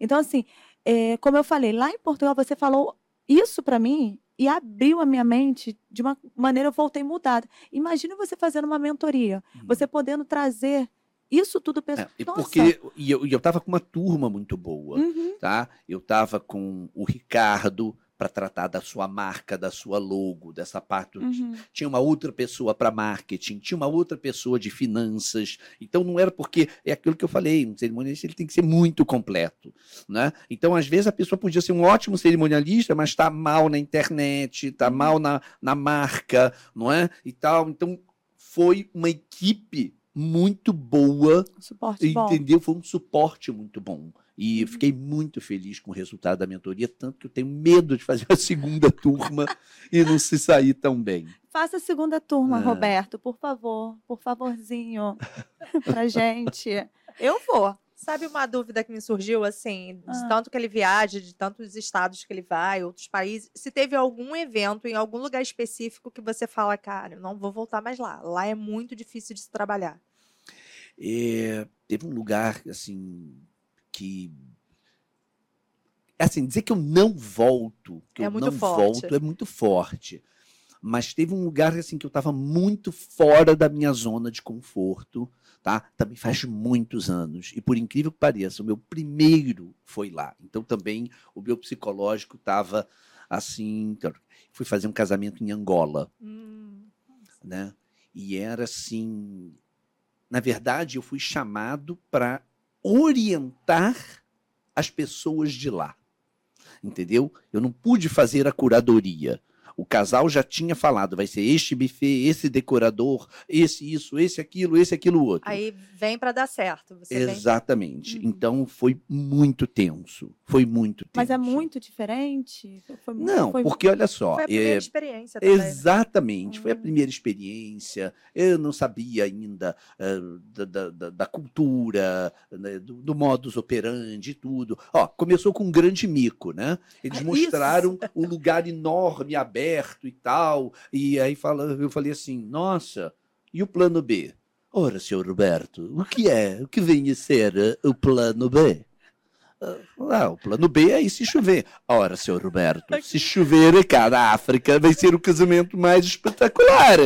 Então assim, é, como eu falei, lá em Portugal você falou isso para mim e abriu a minha mente de uma maneira eu voltei mudada. Imagina você fazendo uma mentoria, você podendo trazer isso tudo para É, e porque e eu, e eu tava com uma turma muito boa, Uhum. tá? Eu tava com o Ricardo para tratar da sua marca, da sua logo, dessa parte. Uhum. Tinha uma outra pessoa para marketing, tinha uma outra pessoa de finanças. Então não era porque é aquilo que eu falei, um cerimonialista ele tem que ser muito completo, né? Então às vezes a pessoa podia ser um ótimo cerimonialista, mas está mal na internet, está mal na, na marca, não é? E tal. Então foi uma equipe muito boa Suporte bom. Entendeu? Foi um suporte muito bom. E Uhum. fiquei muito feliz com o resultado da mentoria, tanto que eu tenho medo de fazer a segunda turma [laughs] e não se sair tão bem. Faça a segunda turma, É. Roberto, por favor, por favorzinho, pra gente. Eu vou. Sabe uma dúvida que me surgiu, assim, de Ah. tanto que ele viaja, de tantos estados que ele vai, outros países, se teve algum evento em algum lugar específico que você fala, cara, eu não vou voltar mais lá. Lá é muito difícil de se trabalhar. É, teve um lugar, assim, que. Assim, dizer que eu não volto, que É eu muito não forte. volto, é muito forte. Mas teve um lugar, assim, que eu estava muito fora da minha zona de conforto, tá? Também faz muitos anos. E por incrível que pareça, o meu primeiro foi lá. Então também o meu psicológico estava assim. então, Fui fazer um casamento em Angola Hum, né? E era assim, na verdade, eu fui chamado para orientar as pessoas de lá. Entendeu? Eu não pude fazer a curadoria. O casal já tinha falado, vai ser este buffet, esse decorador, esse isso, esse aquilo, esse aquilo outro. Aí vem para dar certo. Você vem... Exatamente. Uhum. Então foi muito tenso. Foi muito tenso. Mas é muito diferente? Foi, Não, foi- porque olha só. Foi a primeira é, experiência também. né? Exatamente, foi a Hum. primeira experiência. Eu não sabia ainda eh, da, da- da- da cultura, né, do, do modus operandi e tudo. Ó, começou com um grande mico, né? Eles Ah, mostraram [laughs] um lugar enorme, aberto e tal. E aí fala, eu falei assim: nossa, e o plano B? Ora, senhor Roberto, o que é? O que vem a ser eh, o plano B? Ah, o plano B é aí se chover. Ora, senhor Roberto, se chover cá na África, vai ser o casamento mais espetacular.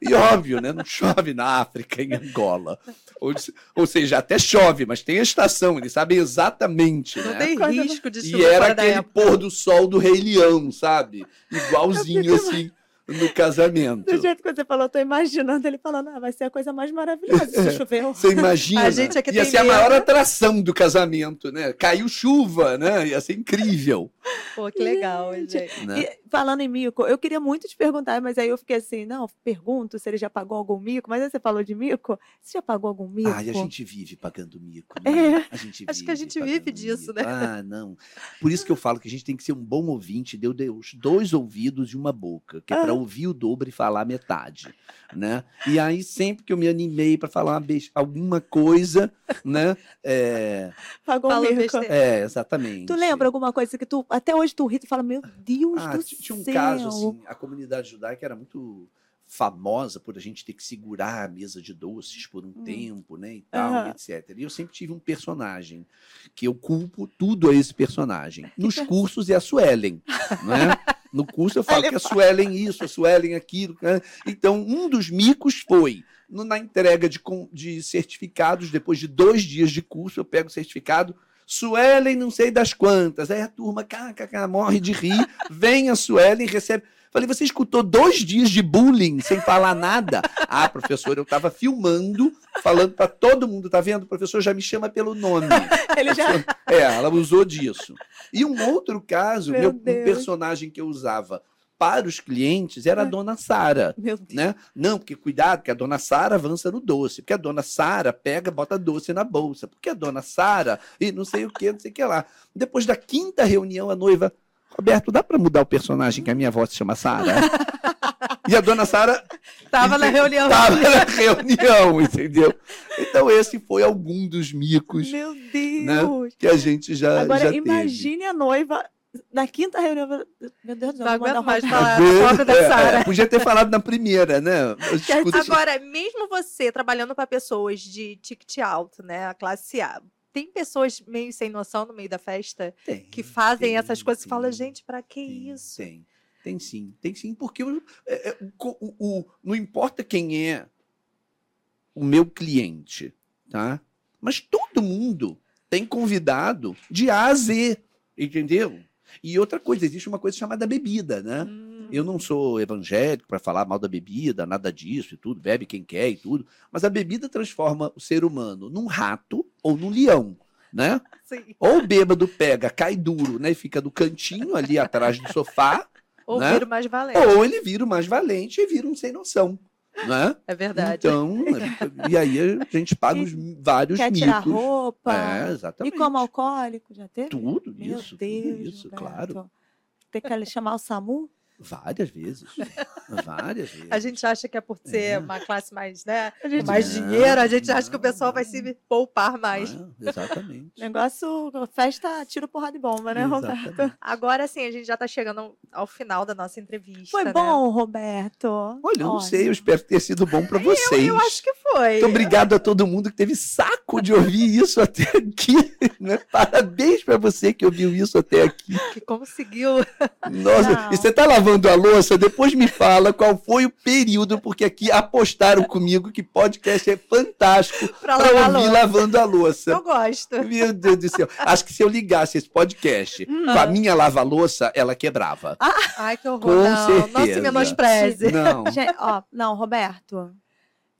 E óbvio, né? Não chove na África, em Angola. Ou, ou seja, até chove, mas tem a estação, eles sabem exatamente, Não né? tem risco de E chuva era fora da aquele pôr do sol do Rei Leão, sabe? Igualzinho assim. No casamento. Do jeito que você falou, eu tô imaginando ele falando, ah, vai ser a coisa mais maravilhosa se chover. Você imagina? A gente aqui Ia tem ser a medo. maior atração do casamento, né? Caiu chuva, né? Ia ser incrível. Pô, que legal, Gente, gente. Né? E, falando em mico, eu queria muito te perguntar, mas aí eu fiquei assim, não, pergunto se ele já pagou algum mico, mas aí você falou de mico, você já pagou algum mico? Ai, a gente vive pagando mico. Né? É. A gente Acho que a gente vive disso, mico. né? Ah, não. Por isso que eu falo que a gente tem que ser um bom ouvinte, deu Deus dois ouvidos e uma boca, que é para Ah. Ouvir o dobro e falar metade, né? E aí sempre que eu me animei para falar uma bes- alguma coisa, né? É, Pagou Falou besteira. é, exatamente. Tu lembra alguma coisa que tu, até hoje tu ri e fala, meu Deus Ah, do t- tinha um céu. caso assim, a comunidade judaica era muito famosa por a gente ter que segurar a mesa de doces por um Hum. tempo, né, e tal, Aham. etc. E eu sempre tive um personagem que eu culpo tudo a esse personagem. Nos cursos é a Suelen, né? [laughs] No curso eu falo que a Suelen isso, a Suelen aquilo. né? Então, um dos micos foi na entrega de, de certificados, depois de dois dias de curso, eu pego o certificado, Suelen não sei das quantas. Aí a turma kkk, morre de rir, vem a Suelen, recebe. Falei, você escutou dois dias de bullying sem falar nada? Ah, professor, eu estava filmando, falando para todo mundo, tá vendo? O professor já me chama pelo nome. [laughs] Ele já... É, ela usou disso. E um outro caso, Meu meu, um personagem que eu usava para os clientes era a É. dona Sara. Meu Deus. Né? Não, porque cuidado, que a dona Sara avança no doce, porque a dona Sara pega, bota doce na bolsa, porque a dona Sara e não sei o que, não sei o que lá. Depois da quinta reunião, a noiva, Roberto, dá para mudar o personagem que a minha avó se chama Sara? e a dona Sara Tava na reunião. estava na reunião, entendeu? Então esse foi algum dos micos Meu Deus. que a gente já, Agora, já teve. imagine a noiva na quinta reunião. Meu Deus do céu, Não aguento mais falar [laughs] da é, Sara. é, podia ter falado na primeira, né? Agora, mesmo você trabalhando para pessoas de ticket alto, né, a classe A, tem pessoas meio sem noção no meio da festa Tem, que fazem tem, essas coisas e falam, tem, gente, para que tem, isso? Tem, tem sim, tem sim, porque o, é, é, o- o- não importa quem é o meu cliente, tá? Mas todo mundo tem convidado de A a Z, entendeu? E outra coisa, existe uma coisa chamada bebida, né? Hum, Eu não sou evangélico para falar mal da bebida, nada disso e tudo, bebe quem quer e tudo, mas a bebida transforma o ser humano num rato ou num leão, né? sim. Ou o bêbado pega, cai duro, né? E fica no cantinho ali atrás do sofá, [laughs] Ouvir né? o mais valente. ou ele vira o mais valente e vira um sem noção, né? É verdade. Então, e aí a gente paga os vários Quer micos. tirar roupa? É, e exatamente. como alcoólico, já teve? Tudo Meu isso, Deus, tudo isso, Roberto. claro. Tem que chamar o SAMU? Várias vezes. Várias vezes. [laughs] A gente acha que é por ser É. uma classe mais, né? Gente- Mais Não, dinheiro, a gente acha que o não, pessoal vai não. se poupar mais. Ah, exatamente. [laughs] Negócio, festa, tiro, porrada de bomba, né, Roberto? Exatamente. Agora sim, a gente já tá chegando ao final da nossa entrevista. Foi né? bom, Roberto? Olha, eu não sei, eu espero ter sido bom para [laughs] vocês. Eu acho que foi. Muito obrigado a todo mundo que teve saco de ouvir isso até aqui. né? Parabéns para você que ouviu isso até aqui. Que conseguiu. Não. Nossa, e você tá lavando a louça? Depois me fala qual foi o período, porque aqui apostaram comigo que podcast é fantástico Pra para a ouvir louça. lavando a louça. Eu gosto. Meu Deus do céu. Acho que se eu ligasse esse podcast Hum. com a minha lava-louça, ela quebrava. Ai, que horror. Com não, não se certeza. menospreze. Não. Gente, ó, não, Roberto.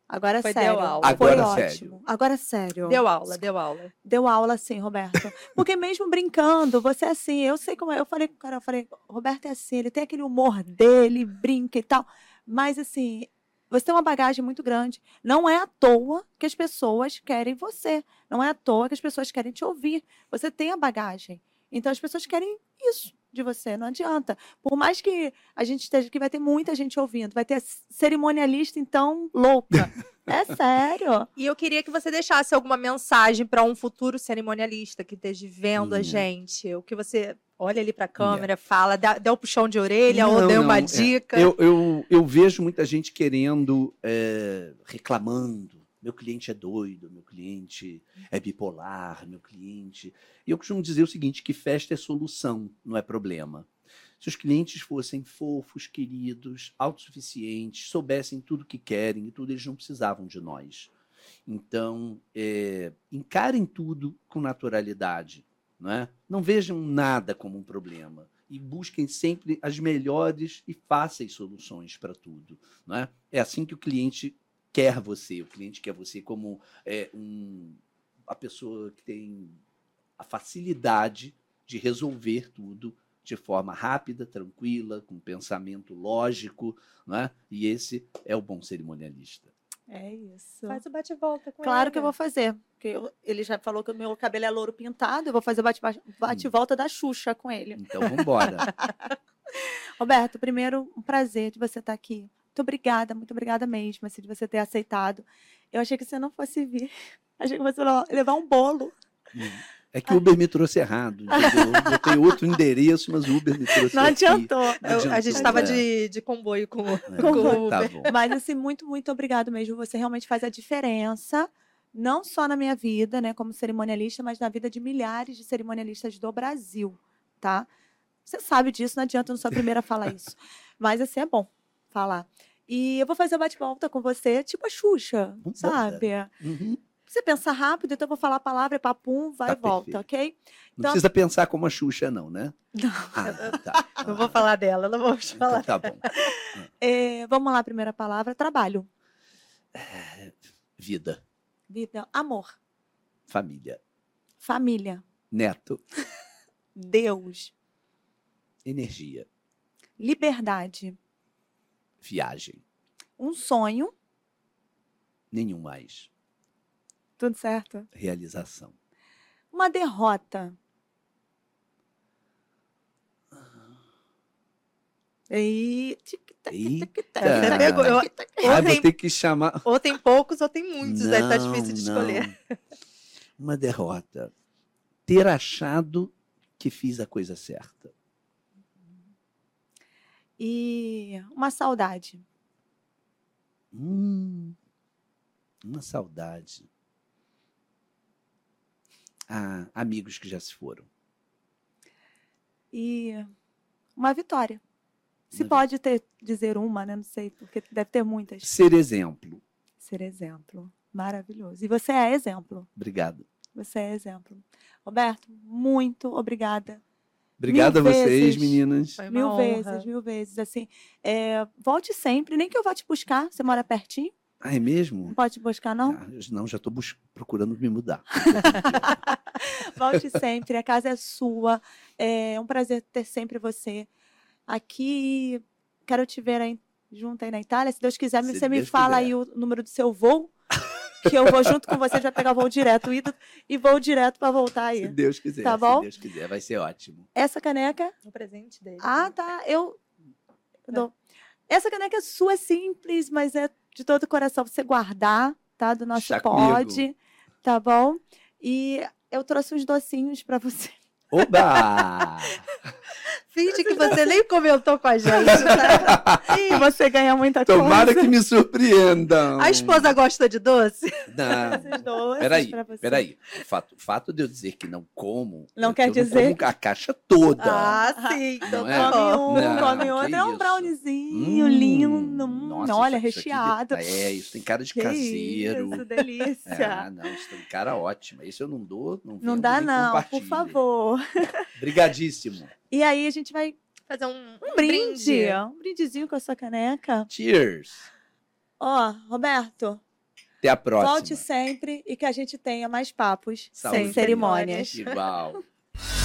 Agora é Foi, sério. deu aula. Foi Agora ótimo. sério. Agora é sério. Deu aula, deu aula. Deu aula sim, Roberto. Porque mesmo brincando, você é assim, eu sei como é. Eu falei com o cara, eu falei, Roberto é assim, ele tem aquele humor dele, brinca e tal. Mas assim, você tem uma bagagem muito grande. Não é à toa que as pessoas querem você. Não é à toa que as pessoas querem te ouvir. Você tem a bagagem. Então as pessoas querem isso de você, não adianta. Por mais que a gente esteja aqui, vai ter muita gente ouvindo, vai ter cerimonialista, então, louca. [laughs] É sério. E eu queria que você deixasse alguma mensagem para um futuro cerimonialista que esteja vendo a Hum. gente. O que você olha ali para a câmera, fala, dá, dá um puxão de orelha ou Não, dê não, uma é, dica. Eu, eu, eu vejo muita gente querendo, é, reclamando. Meu cliente é doido, meu cliente é bipolar, meu cliente. E eu costumo dizer o seguinte: que festa é solução, não é problema. Se os clientes fossem fofos, queridos, autossuficientes, soubessem tudo o que querem e tudo, eles não precisavam de nós. Então, é, encarem tudo com naturalidade. Não, é? não vejam nada como um problema. e busquem sempre as melhores e fáceis soluções para tudo. Não é? é assim que o cliente quer você. O cliente quer você como é, um, a pessoa que tem a facilidade de resolver tudo de forma rápida, tranquila, com pensamento lógico, não é? E esse é o bom cerimonialista. É isso. Faz o bate-volta com Claro ela. que eu vou fazer. Porque eu- ele já falou que o meu cabelo é louro pintado, eu vou fazer o bate- bate-volta da Xuxa com ele. Então vamos embora. [laughs] Roberto, primeiro, um prazer de você estar aqui. Muito obrigada, muito obrigada mesmo, assim, de você ter aceitado. Eu achei que você não fosse vir. [laughs] Achei que você ia levar um bolo. É que o Uber me trouxe errado. Eu botei outro endereço, mas o Uber me trouxe Não aqui. adiantou. Eu- a adiantou, gente estava é. de, de comboio com o É, com o tá Uber. bom. Mas, assim, muito, muito obrigado mesmo. Você realmente faz a diferença, não só na minha vida, né, como cerimonialista, mas na vida de milhares de cerimonialistas do Brasil, tá? Você sabe disso, não adianta eu não sou a primeira a falar isso. [laughs] Mas, assim, é bom falar. E eu vou fazer o bate-volta com você, tipo a Xuxa, Vambora. sabe? Uhum. Você pensa rápido, então eu vou falar a palavra, é papum, vai Tá e volta, ok? Não Então- precisa pensar como a Xuxa, não, né? [laughs] Não. Ah, tá. [laughs] Não vou falar dela, não vou te Então falar. tá bom. [laughs] É, vamos lá, primeira palavra, trabalho. Vida, Vida, amor, família, família, neto, Deus, energia, liberdade, viagem. um sonho, Nenhum mais. tudo certo? Realização. Uma derrota. E... Eita. Você pegou, eu- ou, vou tem, ter que chamar. ou tem poucos ou tem muitos, aí tá Não, difícil de não. escolher. Uma derrota. Ter achado que fiz a coisa certa. E uma saudade. Hum, uma saudade. Ah, amigos que já se foram. E uma vitória. Se Uma pode ter, dizer uma, né? Não sei, porque deve ter muitas. Ser exemplo. Ser exemplo. Maravilhoso. E você é exemplo. Obrigado. Você é exemplo. Roberto, muito obrigada. Obrigado Mil a vocês, vezes. meninas. Foi uma Mil honra. vezes, mil vezes. Assim, é, volte sempre, nem que eu vá te buscar. Você mora pertinho? Ah, é mesmo? Não pode te buscar, não? Ah, não, já estou procurando me mudar. [laughs] Volte sempre, a casa é sua. É um prazer ter sempre você aqui. Quero te ver aí, junto aí na Itália. Se Deus quiser, Se você me Deus fala quiser. aí o número do seu voo, [laughs] que eu vou junto com você, vai pegar voo direto ida e voo direto para voltar Se aí. Deus quiser. Tá bom? Se Deus quiser, vai ser ótimo. Essa caneca O presente dele. Ah, tá. Eu. Essa caneca é sua, é simples, mas é de todo o coração você guardar, tá? Do nosso Chá pod, tá bom? E eu trouxe uns docinhos para você. Oba! [laughs] Finge que você nem comentou com a gente. tá? [laughs] E você ganha muita Tomara coisa. que me surpreendam. A esposa gosta de doce? Não. [laughs] Esses doces Peraí, peraí. O fato, o fato de eu dizer que não como. Não quer eu dizer como a caixa toda. Ah, sim. Então Não é? Come um, Não, come outro. É um isso. browniezinho Hum, lindo. Hum, nossa, olha, isso- isso aqui recheado. É, isso tem cara de Que caseiro. Isso, delícia. Ah, não, isso tem cara ótima. Isso eu não dou, não não vendo, dá, não, por favor. Obrigadíssimo. E aí a gente vai. Fazer um, Um brinde. Um brindezinho com a sua caneca. Cheers. Ó, Roberto, Até a próxima. volte sempre e que a gente tenha mais papos Saúde. sem cerimônias. Igual. [laughs]